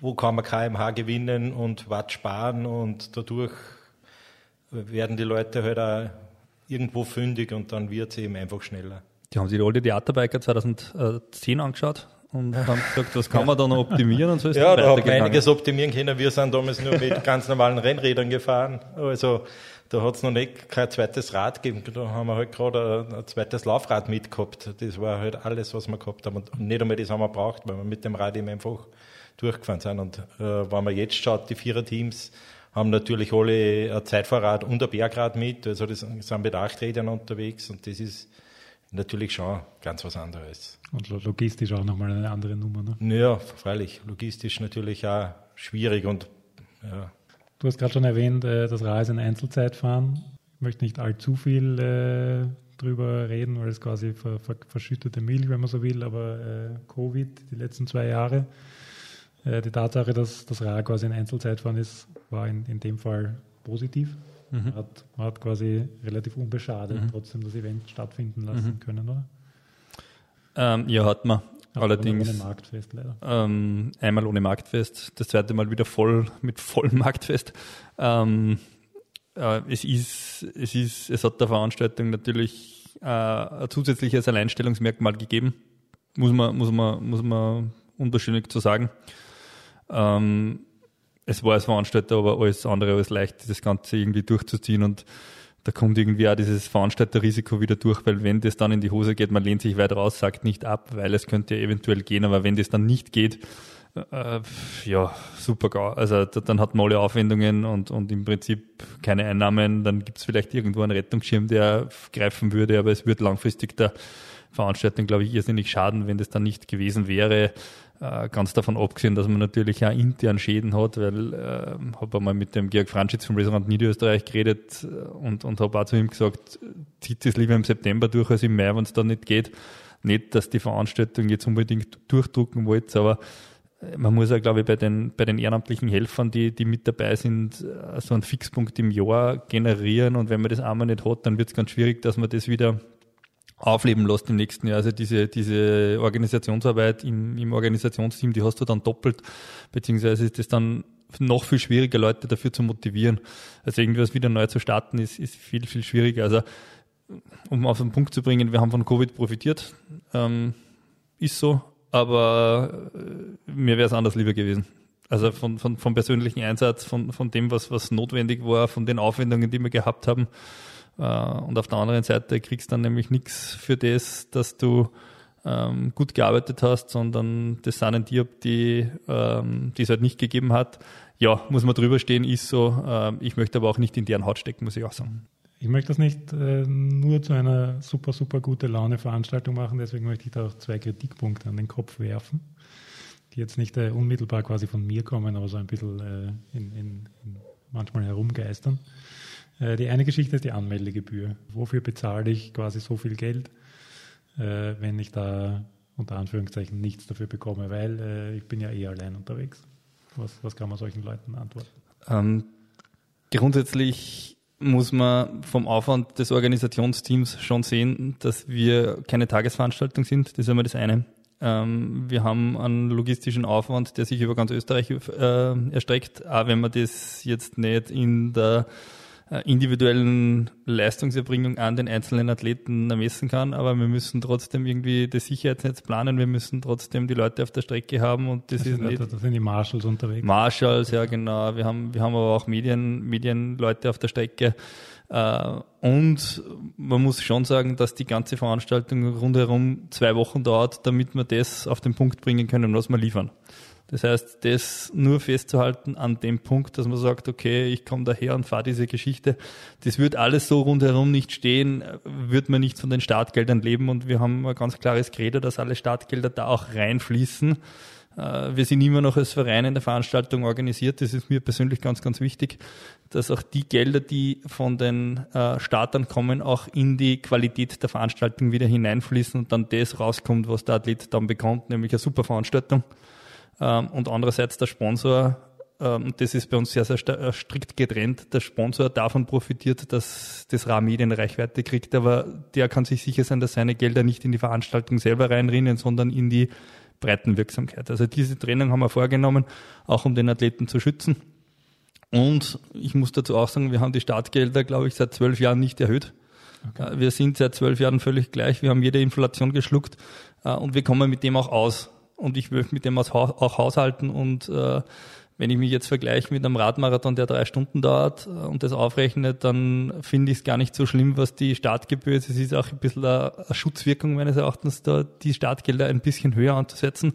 wo kann man KMH gewinnen und Watt sparen und dadurch werden die Leute halt auch irgendwo fündig und dann wird es eben einfach schneller. Die haben sich die alte Theaterbiker 2010 angeschaut und haben gesagt, was kann man da noch optimieren und so ist Ja, da haben wir einiges optimieren können. Wir sind damals nur mit ganz normalen Rennrädern gefahren. Also da hat es noch nicht kein zweites Rad gegeben. Da haben wir halt gerade ein, ein, zweites Laufrad mitgehabt. Das war halt alles, was wir gehabt haben. Und nicht einmal das haben wir braucht, weil wir mit dem Rad eben einfach durchgefahren sind. Und äh, wenn man jetzt schaut, die Viererteams haben natürlich alle ein Zeitfahrrad und ein Bergrad mit. Also das sind mit acht Rädern unterwegs und das ist natürlich schon ganz was anderes. Und logistisch auch nochmal eine andere Nummer, ne? Ja, freilich. Logistisch natürlich auch schwierig und ja, Du hast gerade schon erwähnt, äh, das Ra ist ein Einzelzeitfahren. Ich möchte nicht allzu viel äh, drüber reden, weil es quasi ver, ver, verschüttete Milch, wenn man so will, aber äh, Covid, die letzten zwei Jahre, äh, die Tatsache, dass das Ra quasi ein Einzelzeitfahren ist, war in, in dem Fall positiv. Mhm. Man, hat, man hat quasi relativ unbeschadet mhm. trotzdem das Event stattfinden lassen mhm. können, oder? Ähm, ja, hat man. Allerdings ohne Marktfest leider. Ähm, einmal ohne Marktfest, das zweite Mal wieder voll mit vollem Marktfest. Ähm, äh, es ist, es ist, es hat der Veranstaltung natürlich äh, ein zusätzliches Alleinstellungsmerkmal gegeben, muss man, muss man, muss man unterschiedlich zu sagen. Ähm, es war als Veranstalter aber alles andere als leicht, das Ganze irgendwie durchzuziehen und da kommt irgendwie auch dieses Veranstalterrisiko wieder durch, weil wenn das dann in die Hose geht, man lehnt sich weit raus, sagt nicht ab, weil es könnte eventuell gehen, aber wenn das dann nicht geht, äh, ja, super gar. Also dann hat man alle Aufwendungen und, und im Prinzip keine Einnahmen, dann gibt es vielleicht irgendwo einen Rettungsschirm, der greifen würde, aber es wird langfristig der Veranstaltung, glaube ich, irrsinnig schaden, wenn das dann nicht gewesen wäre. Äh, ganz davon abgesehen, dass man natürlich auch intern Schäden hat, weil äh, habe einmal mit dem Georg Franschitz vom Restaurant Niederösterreich geredet äh, und, und habe auch zu ihm gesagt, zieht es lieber im September durch als im Mai, wenn es dann nicht geht. Nicht, dass die Veranstaltung jetzt unbedingt durchdrucken wollt, aber äh, man muss ja, glaube ich, bei den, bei den ehrenamtlichen Helfern, die, die mit dabei sind, so einen Fixpunkt im Jahr generieren. Und wenn man das einmal nicht hat, dann wird es ganz schwierig, dass man das wieder aufleben lässt im nächsten Jahr. Also diese, diese Organisationsarbeit im, im Organisationsteam, die hast du dann doppelt, beziehungsweise ist das dann noch viel schwieriger, Leute dafür zu motivieren. Also irgendwas wieder neu zu starten, ist, ist viel, viel schwieriger. Also um auf den Punkt zu bringen, wir haben von Covid profitiert, ähm, ist so, aber äh, mir wäre es anders lieber gewesen. Also von, von, vom persönlichen Einsatz, von, von dem, was, was notwendig war, von den Aufwendungen, die wir gehabt haben. Äh, und auf der anderen Seite kriegst du dann nämlich nichts für das, dass du ähm, gut gearbeitet hast, sondern das sind die, die, ähm, es halt nicht gegeben hat. Ja, muss man drüber stehen, ist so. Ähm, ich möchte aber auch nicht in deren Haut stecken, muss ich auch sagen. Ich möchte das nicht äh, nur zu einer super, super gute Laune Veranstaltung machen, deswegen möchte ich da auch zwei Kritikpunkte an den Kopf werfen, die jetzt nicht äh, unmittelbar quasi von mir kommen, aber so ein bisschen äh, in, in, in manchmal herumgeistern. Äh, die eine Geschichte ist die Anmeldegebühr. Wofür bezahle ich quasi so viel Geld, äh, wenn ich da unter Anführungszeichen nichts dafür bekomme, weil äh, ich bin ja eh allein unterwegs. Was, was kann man solchen Leuten antworten? Ähm, grundsätzlich muss man vom Aufwand des Organisationsteams schon sehen, dass wir keine Tagesveranstaltung sind. Das ist einmal das eine. Ähm, wir haben einen logistischen Aufwand, der sich über ganz Österreich äh, erstreckt, auch wenn man das jetzt nicht in der individuellen Leistungserbringung an den einzelnen Athleten ermessen kann, aber wir müssen trotzdem irgendwie das Sicherheitsnetz planen, wir müssen trotzdem die Leute auf der Strecke haben und das, das ist nicht. Da sind die Marshals unterwegs. Marshals, ja genau. Wir haben, wir haben aber auch Medien, Medienleute auf der Strecke. Äh, und man muss schon sagen, dass die ganze Veranstaltung rundherum zwei Wochen dauert, damit wir das auf den Punkt bringen können, was wir liefern. Das heißt, das nur festzuhalten an dem Punkt, dass man sagt, okay, ich komme daher und fahre diese Geschichte, das wird alles so rundherum nicht stehen, wird man nicht von den Startgeldern leben und wir haben ein ganz klares Credo, dass alle Startgelder da auch reinfließen. Äh, wir sind immer noch als Verein in der Veranstaltung organisiert. Das ist mir persönlich ganz, ganz wichtig, dass auch die Gelder, die von den äh, Startern kommen, auch in die Qualität der Veranstaltung wieder hineinfließen und dann das rauskommt, was der Athlet dann bekommt, nämlich eine super Veranstaltung. Ähm, und andererseits der Sponsor, ähm, das ist bei uns sehr, sehr äh, strikt getrennt, der Sponsor davon profitiert, dass das Rahmedien Reichweite kriegt, aber der kann sich sicher sein, dass seine Gelder nicht in die Veranstaltung selber reinrinnen, sondern in die Breitenwirksamkeit. Also diese Trennung haben wir vorgenommen, auch um den Athleten zu schützen. Und ich muss dazu auch sagen, wir haben die Startgelder, glaube ich, seit zwölf Jahren nicht erhöht. Okay. Wir sind seit zwölf Jahren völlig gleich. Wir haben jede Inflation geschluckt äh, und wir kommen mit dem auch aus und ich will mit dem auch haushalten und äh, wenn ich mich jetzt vergleiche mit einem Radmarathon, der drei Stunden dauert äh, und das aufrechne, dann finde ich es gar nicht so schlimm, was die Startgebühr ist. Es ist auch ein bisschen eine Schutzwirkung meines Erachtens, da die Startgelder ein bisschen höher anzusetzen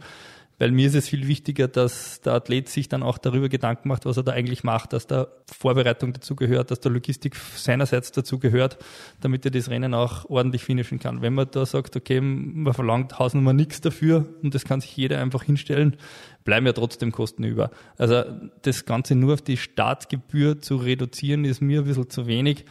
weil mir ist es viel wichtiger, dass der Athlet sich dann auch darüber Gedanken macht, was er da eigentlich macht, dass da Vorbereitung dazu gehört, dass der Logistik seinerseits dazu gehört, damit er das Rennen auch ordentlich finishen kann. Wenn man da sagt, okay, man verlangt Hausnummer nichts dafür und das kann sich jeder einfach hinstellen, bleiben ja trotzdem Kosten über. Also das Ganze nur auf die Startgebühr zu reduzieren, ist mir ein bisschen zu wenig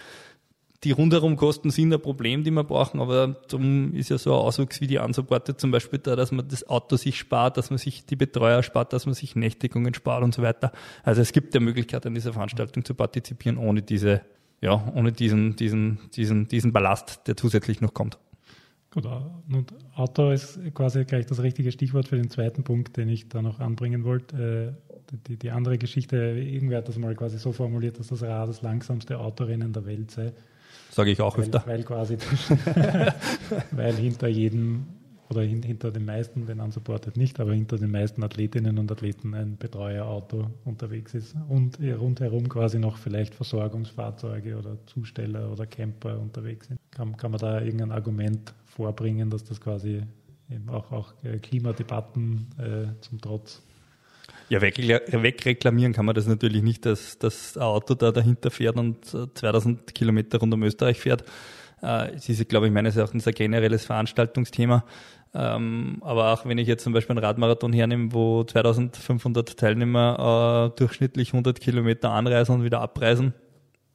die rundherum Kosten sind ein Problem, die wir brauchen, aber darum ist ja so ein Auswuchs wie die Unsupported zum Beispiel da, dass man das Auto sich spart, dass man sich die Betreuer spart, dass man sich Nächtigungen spart und so weiter. Also es gibt ja Möglichkeit, an dieser Veranstaltung zu partizipieren, ohne diese, ja, ohne diesen, diesen, diesen, diesen Ballast, der zusätzlich noch kommt. Gut, und Auto ist quasi gleich das richtige Stichwort für den zweiten Punkt, den ich da noch anbringen wollte. Äh, die, die andere Geschichte, irgendwer hat das mal quasi so formuliert, dass das Rad das langsamste Autorennen der Welt sei. Sage ich auch weil, öfter. Weil quasi, [LAUGHS] weil hinter jedem oder hin, hinter den meisten, den unsupported nicht, aber hinter den meisten Athletinnen und Athleten ein Betreuerauto unterwegs ist und rundherum quasi noch vielleicht Versorgungsfahrzeuge oder Zusteller oder Camper unterwegs sind. Kann, kann man da irgendein Argument vorbringen, dass das quasi eben auch, auch äh, Klimadebatten äh, zum Trotz ja, wegreklamieren kann man das natürlich nicht, dass das Auto da dahinter fährt und 2000 äh, Kilometer rund um Österreich fährt. Äh, es ist, glaube ich, meines Erachtens ein generelles Veranstaltungsthema. Ähm, aber auch wenn ich jetzt zum Beispiel einen Radmarathon hernehme, wo 2500 Teilnehmer äh, durchschnittlich 100 Kilometer anreisen und wieder abreisen,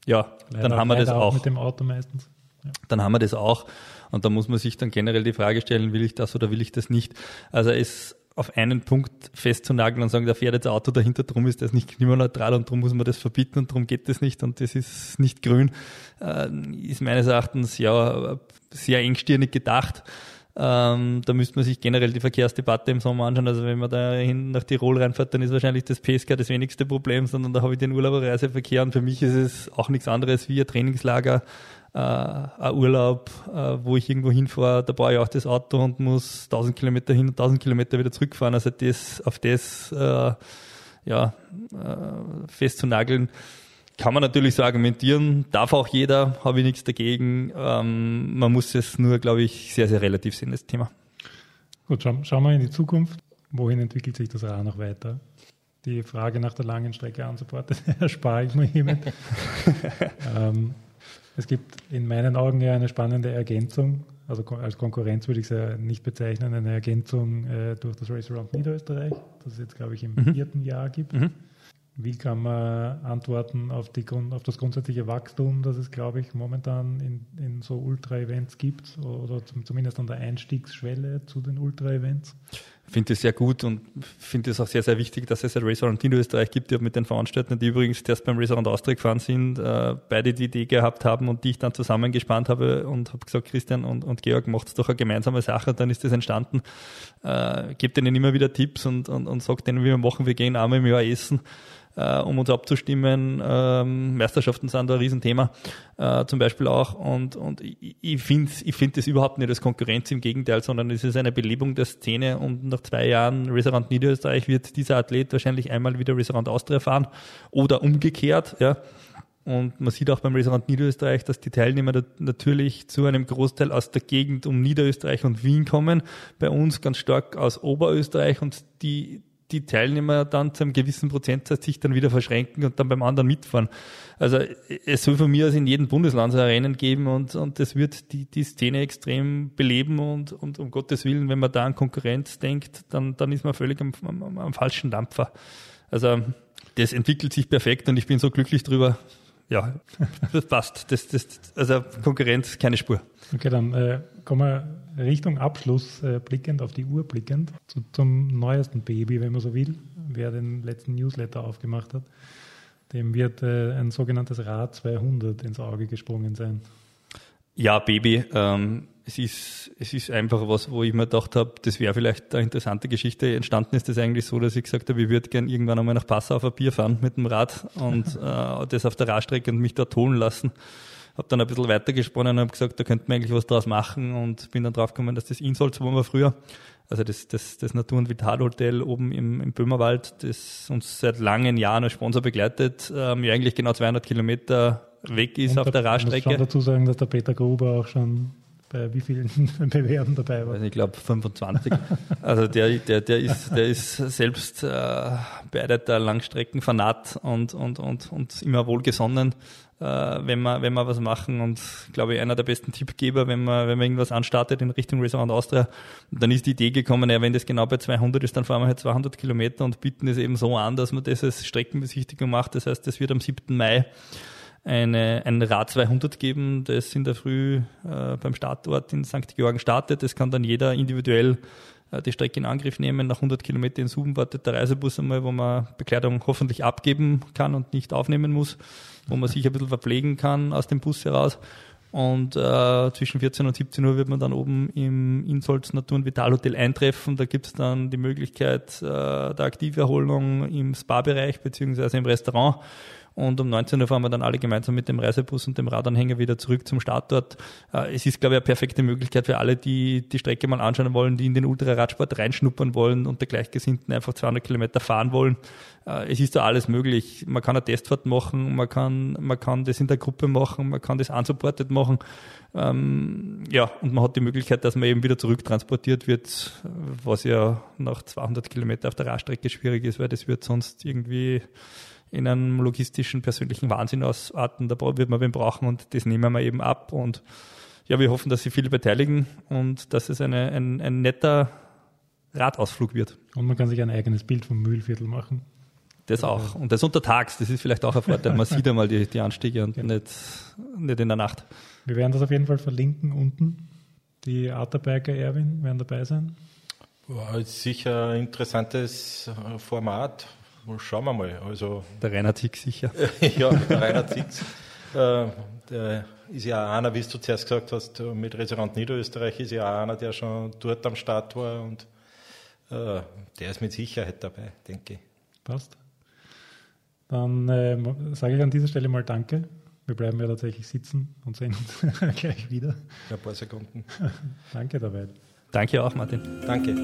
ja, leider, dann haben wir das auch. auch. Mit dem Auto meistens. Ja. Dann haben wir das auch. Und da muss man sich dann generell die Frage stellen, will ich das oder will ich das nicht? Also es auf einen Punkt festzunageln und sagen, da fährt jetzt ein Auto dahinter, drum ist das nicht klimaneutral und drum muss man das verbieten und drum geht das nicht und das ist nicht grün, äh, ist meines Erachtens ja sehr engstirnig gedacht. Ähm, da müsste man sich generell die Verkehrsdebatte im Sommer anschauen. Also wenn man da hin nach Tirol reinfährt, dann ist wahrscheinlich das PSK das wenigste Problem, sondern da habe ich den Urlauberreiseverkehr und für mich ist es auch nichts anderes wie ein Trainingslager, äh, ein Urlaub, äh, wo ich irgendwo hinfahre, da baue ich auch das Auto und muss 1000 Kilometer hin und 1000 Kilometer wieder zurückfahren. Also das auf das äh, ja, äh, festzunageln, kann man natürlich so argumentieren, darf auch jeder, habe ich nichts dagegen. Ähm, man muss es nur, glaube ich, sehr, sehr relativ sehen, das Thema. Gut, schauen, schauen wir in die Zukunft. Wohin entwickelt sich das Rad noch weiter? Die Frage nach der langen Strecke anzuporten, [LAUGHS] erspare ich mir hiermit. [LAUGHS] ähm, es gibt in meinen Augen ja eine spannende Ergänzung, also als Konkurrenz würde ich es ja nicht bezeichnen, eine Ergänzung äh, durch das Race Around Niederösterreich, das es jetzt, glaube ich, im mhm. vierten Jahr gibt. Mhm. Wie kann man antworten auf, die, auf das grundsätzliche Wachstum, das es, glaube ich, momentan in, in so Ultra-Events gibt oder zum, zumindest an der Einstiegsschwelle zu den Ultra-Events? Finde es sehr gut und finde es auch sehr, sehr wichtig, dass es ein Racer in Österreich gibt, die mit den Veranstaltern, die übrigens erst beim Racer Austria gefahren sind, äh, beide die Idee gehabt haben und die ich dann zusammengespannt habe und habe gesagt, Christian und, und Georg, macht doch eine gemeinsame Sache, dann ist das entstanden. Äh, gebt ihnen immer wieder Tipps und, und, und sagt denen, wie wir machen, wir gehen einmal im Jahr essen äh, um uns abzustimmen. Ähm, Meisterschaften sind da ein Riesenthema, äh, zum Beispiel auch. Und, und ich, ich finde ich find das überhaupt nicht als Konkurrenz, im Gegenteil, sondern es ist eine Belebung der Szene und nach zwei Jahren Restaurant Niederösterreich wird dieser Athlet wahrscheinlich einmal wieder Restaurant Austria fahren oder umgekehrt, ja. Und man sieht auch beim Restaurant Niederösterreich, dass die Teilnehmer natürlich zu einem Großteil aus der Gegend um Niederösterreich und Wien kommen. Bei uns ganz stark aus Oberösterreich und die, die Teilnehmer dann zu einem gewissen Prozentsatz sich dann wieder verschränken und dann beim anderen mitfahren. Also es soll von mir aus in jedem Bundesland so Rennen geben und, und das wird die, die Szene extrem beleben und, und um Gottes Willen, wenn man da an Konkurrenz denkt, dann, dann ist man völlig am, am, am falschen Dampfer. Also das entwickelt sich perfekt und ich bin so glücklich drüber. Ja, [LAUGHS] das passt. Das, das, also Konkurrenz, keine Spur. Okay, dann äh, kommen wir Richtung Abschluss äh, blickend, auf die Uhr blickend, zu, zum neuesten Baby, wenn man so will, wer den letzten Newsletter aufgemacht hat. Dem wird äh, ein sogenanntes Rad 200 ins Auge gesprungen sein. Ja, Baby. Ähm, es, ist, es ist einfach was, wo ich mir gedacht habe, das wäre vielleicht eine interessante Geschichte. Entstanden ist das eigentlich so, dass ich gesagt habe, ich würde gerne irgendwann einmal nach Passau auf ein Bier fahren mit dem Rad und [LAUGHS] äh, das auf der Radstrecke und mich dort holen lassen habe dann ein bisschen weitergesponnen und habe gesagt, da könnte man eigentlich was draus machen und bin dann draufgekommen, dass das Insolz wo wir früher, also das, das, das Natur- und Vitalhotel oben im, im Böhmerwald, das uns seit langen Jahren als Sponsor begleitet, ähm, ja eigentlich genau 200 Kilometer weg ist und auf der Radstrecke. Ich muss schon dazu sagen, dass der Peter Gruber auch schon bei wie vielen [LAUGHS] Bewerben dabei war? Also ich glaube 25. also der, der, der, ist, der ist selbst äh, beeideter Langstreckenfanat und, und, und, und immer wohlgesonnen wenn wir, wenn wir was machen und glaube ich einer der besten Tippgeber, wenn man, wenn man irgendwas anstartet in Richtung Restaurant Austria. Dann ist die Idee gekommen, ja, wenn das genau bei 200 ist, dann fahren wir halt 200 Kilometer und bieten es eben so an, dass man das als Streckenbesichtigung macht. Das heißt, das wird am 7. Mai eine, ein Rad 200 geben, das in der Früh äh, beim Startort in St. Georgen startet. Das kann dann jeder individuell äh, die Strecke in Angriff nehmen. Nach 100 Kilometern in Suben wartet der Reisebus einmal, wo man Bekleidung hoffentlich abgeben kann und nicht aufnehmen muss wo man sich ein bisschen verpflegen kann aus dem Bus heraus. Und äh, zwischen 14 und 17 Uhr wird man dann oben im Insolz Natur- und Vitalhotel eintreffen. Da gibt es dann die Möglichkeit äh, der Aktiverholung im Spa-Bereich beziehungsweise im Restaurant. Und um 19 Uhr fahren wir dann alle gemeinsam mit dem Reisebus und dem Radanhänger wieder zurück zum Startort. Äh, es ist, glaube ich, eine perfekte Möglichkeit für alle, die die Strecke mal anschauen wollen, die in den Ultraradsport reinschnuppern wollen und der Gleichgesinnten einfach 200 Kilometer fahren wollen. Äh, es ist da alles möglich. Man kann eine Testfahrt machen, man kann, man kann das in der Gruppe machen, man kann das unsupported machen. Ähm, ja, und man hat die Möglichkeit, dass man eben wieder zurücktransportiert wird, was ja nach 200 Kilometer auf der Radstrecke schwierig ist, weil das wird sonst irgendwie in einem logistischen, persönlichen Wahnsinn ausarten. Da wird man wen brauchen und das nehmen wir eben ab. Und ja, wir hoffen, dass sich viele beteiligen und dass es eine, ein, ein netter Radausflug wird. Und man kann sich ein eigenes Bild vom Mühlviertel machen. Das auch. Und das untertags, das ist vielleicht auch ein Vorteil. Man sieht einmal die, die Anstiege und genau. nicht, nicht in der Nacht. Wir werden das auf jeden Fall verlinken unten. Die Arterbiker Erwin werden dabei sein. War sicher ein interessantes Format, Schauen wir mal. Also [LAUGHS] der Rainer Zix sicher. [LAUGHS] ja, der Rainer Zix. Äh, der ist ja auch einer, wie du zuerst gesagt hast, mit Restaurant Niederösterreich ist ja auch einer, der schon dort am Start war und äh, der ist mit Sicherheit dabei, denke ich. Passt. Dann äh, sage ich an dieser Stelle mal Danke. Wir bleiben ja tatsächlich sitzen und sehen uns [LAUGHS] gleich wieder. Ein paar Sekunden. Danke dabei. Danke auch, Martin. Danke.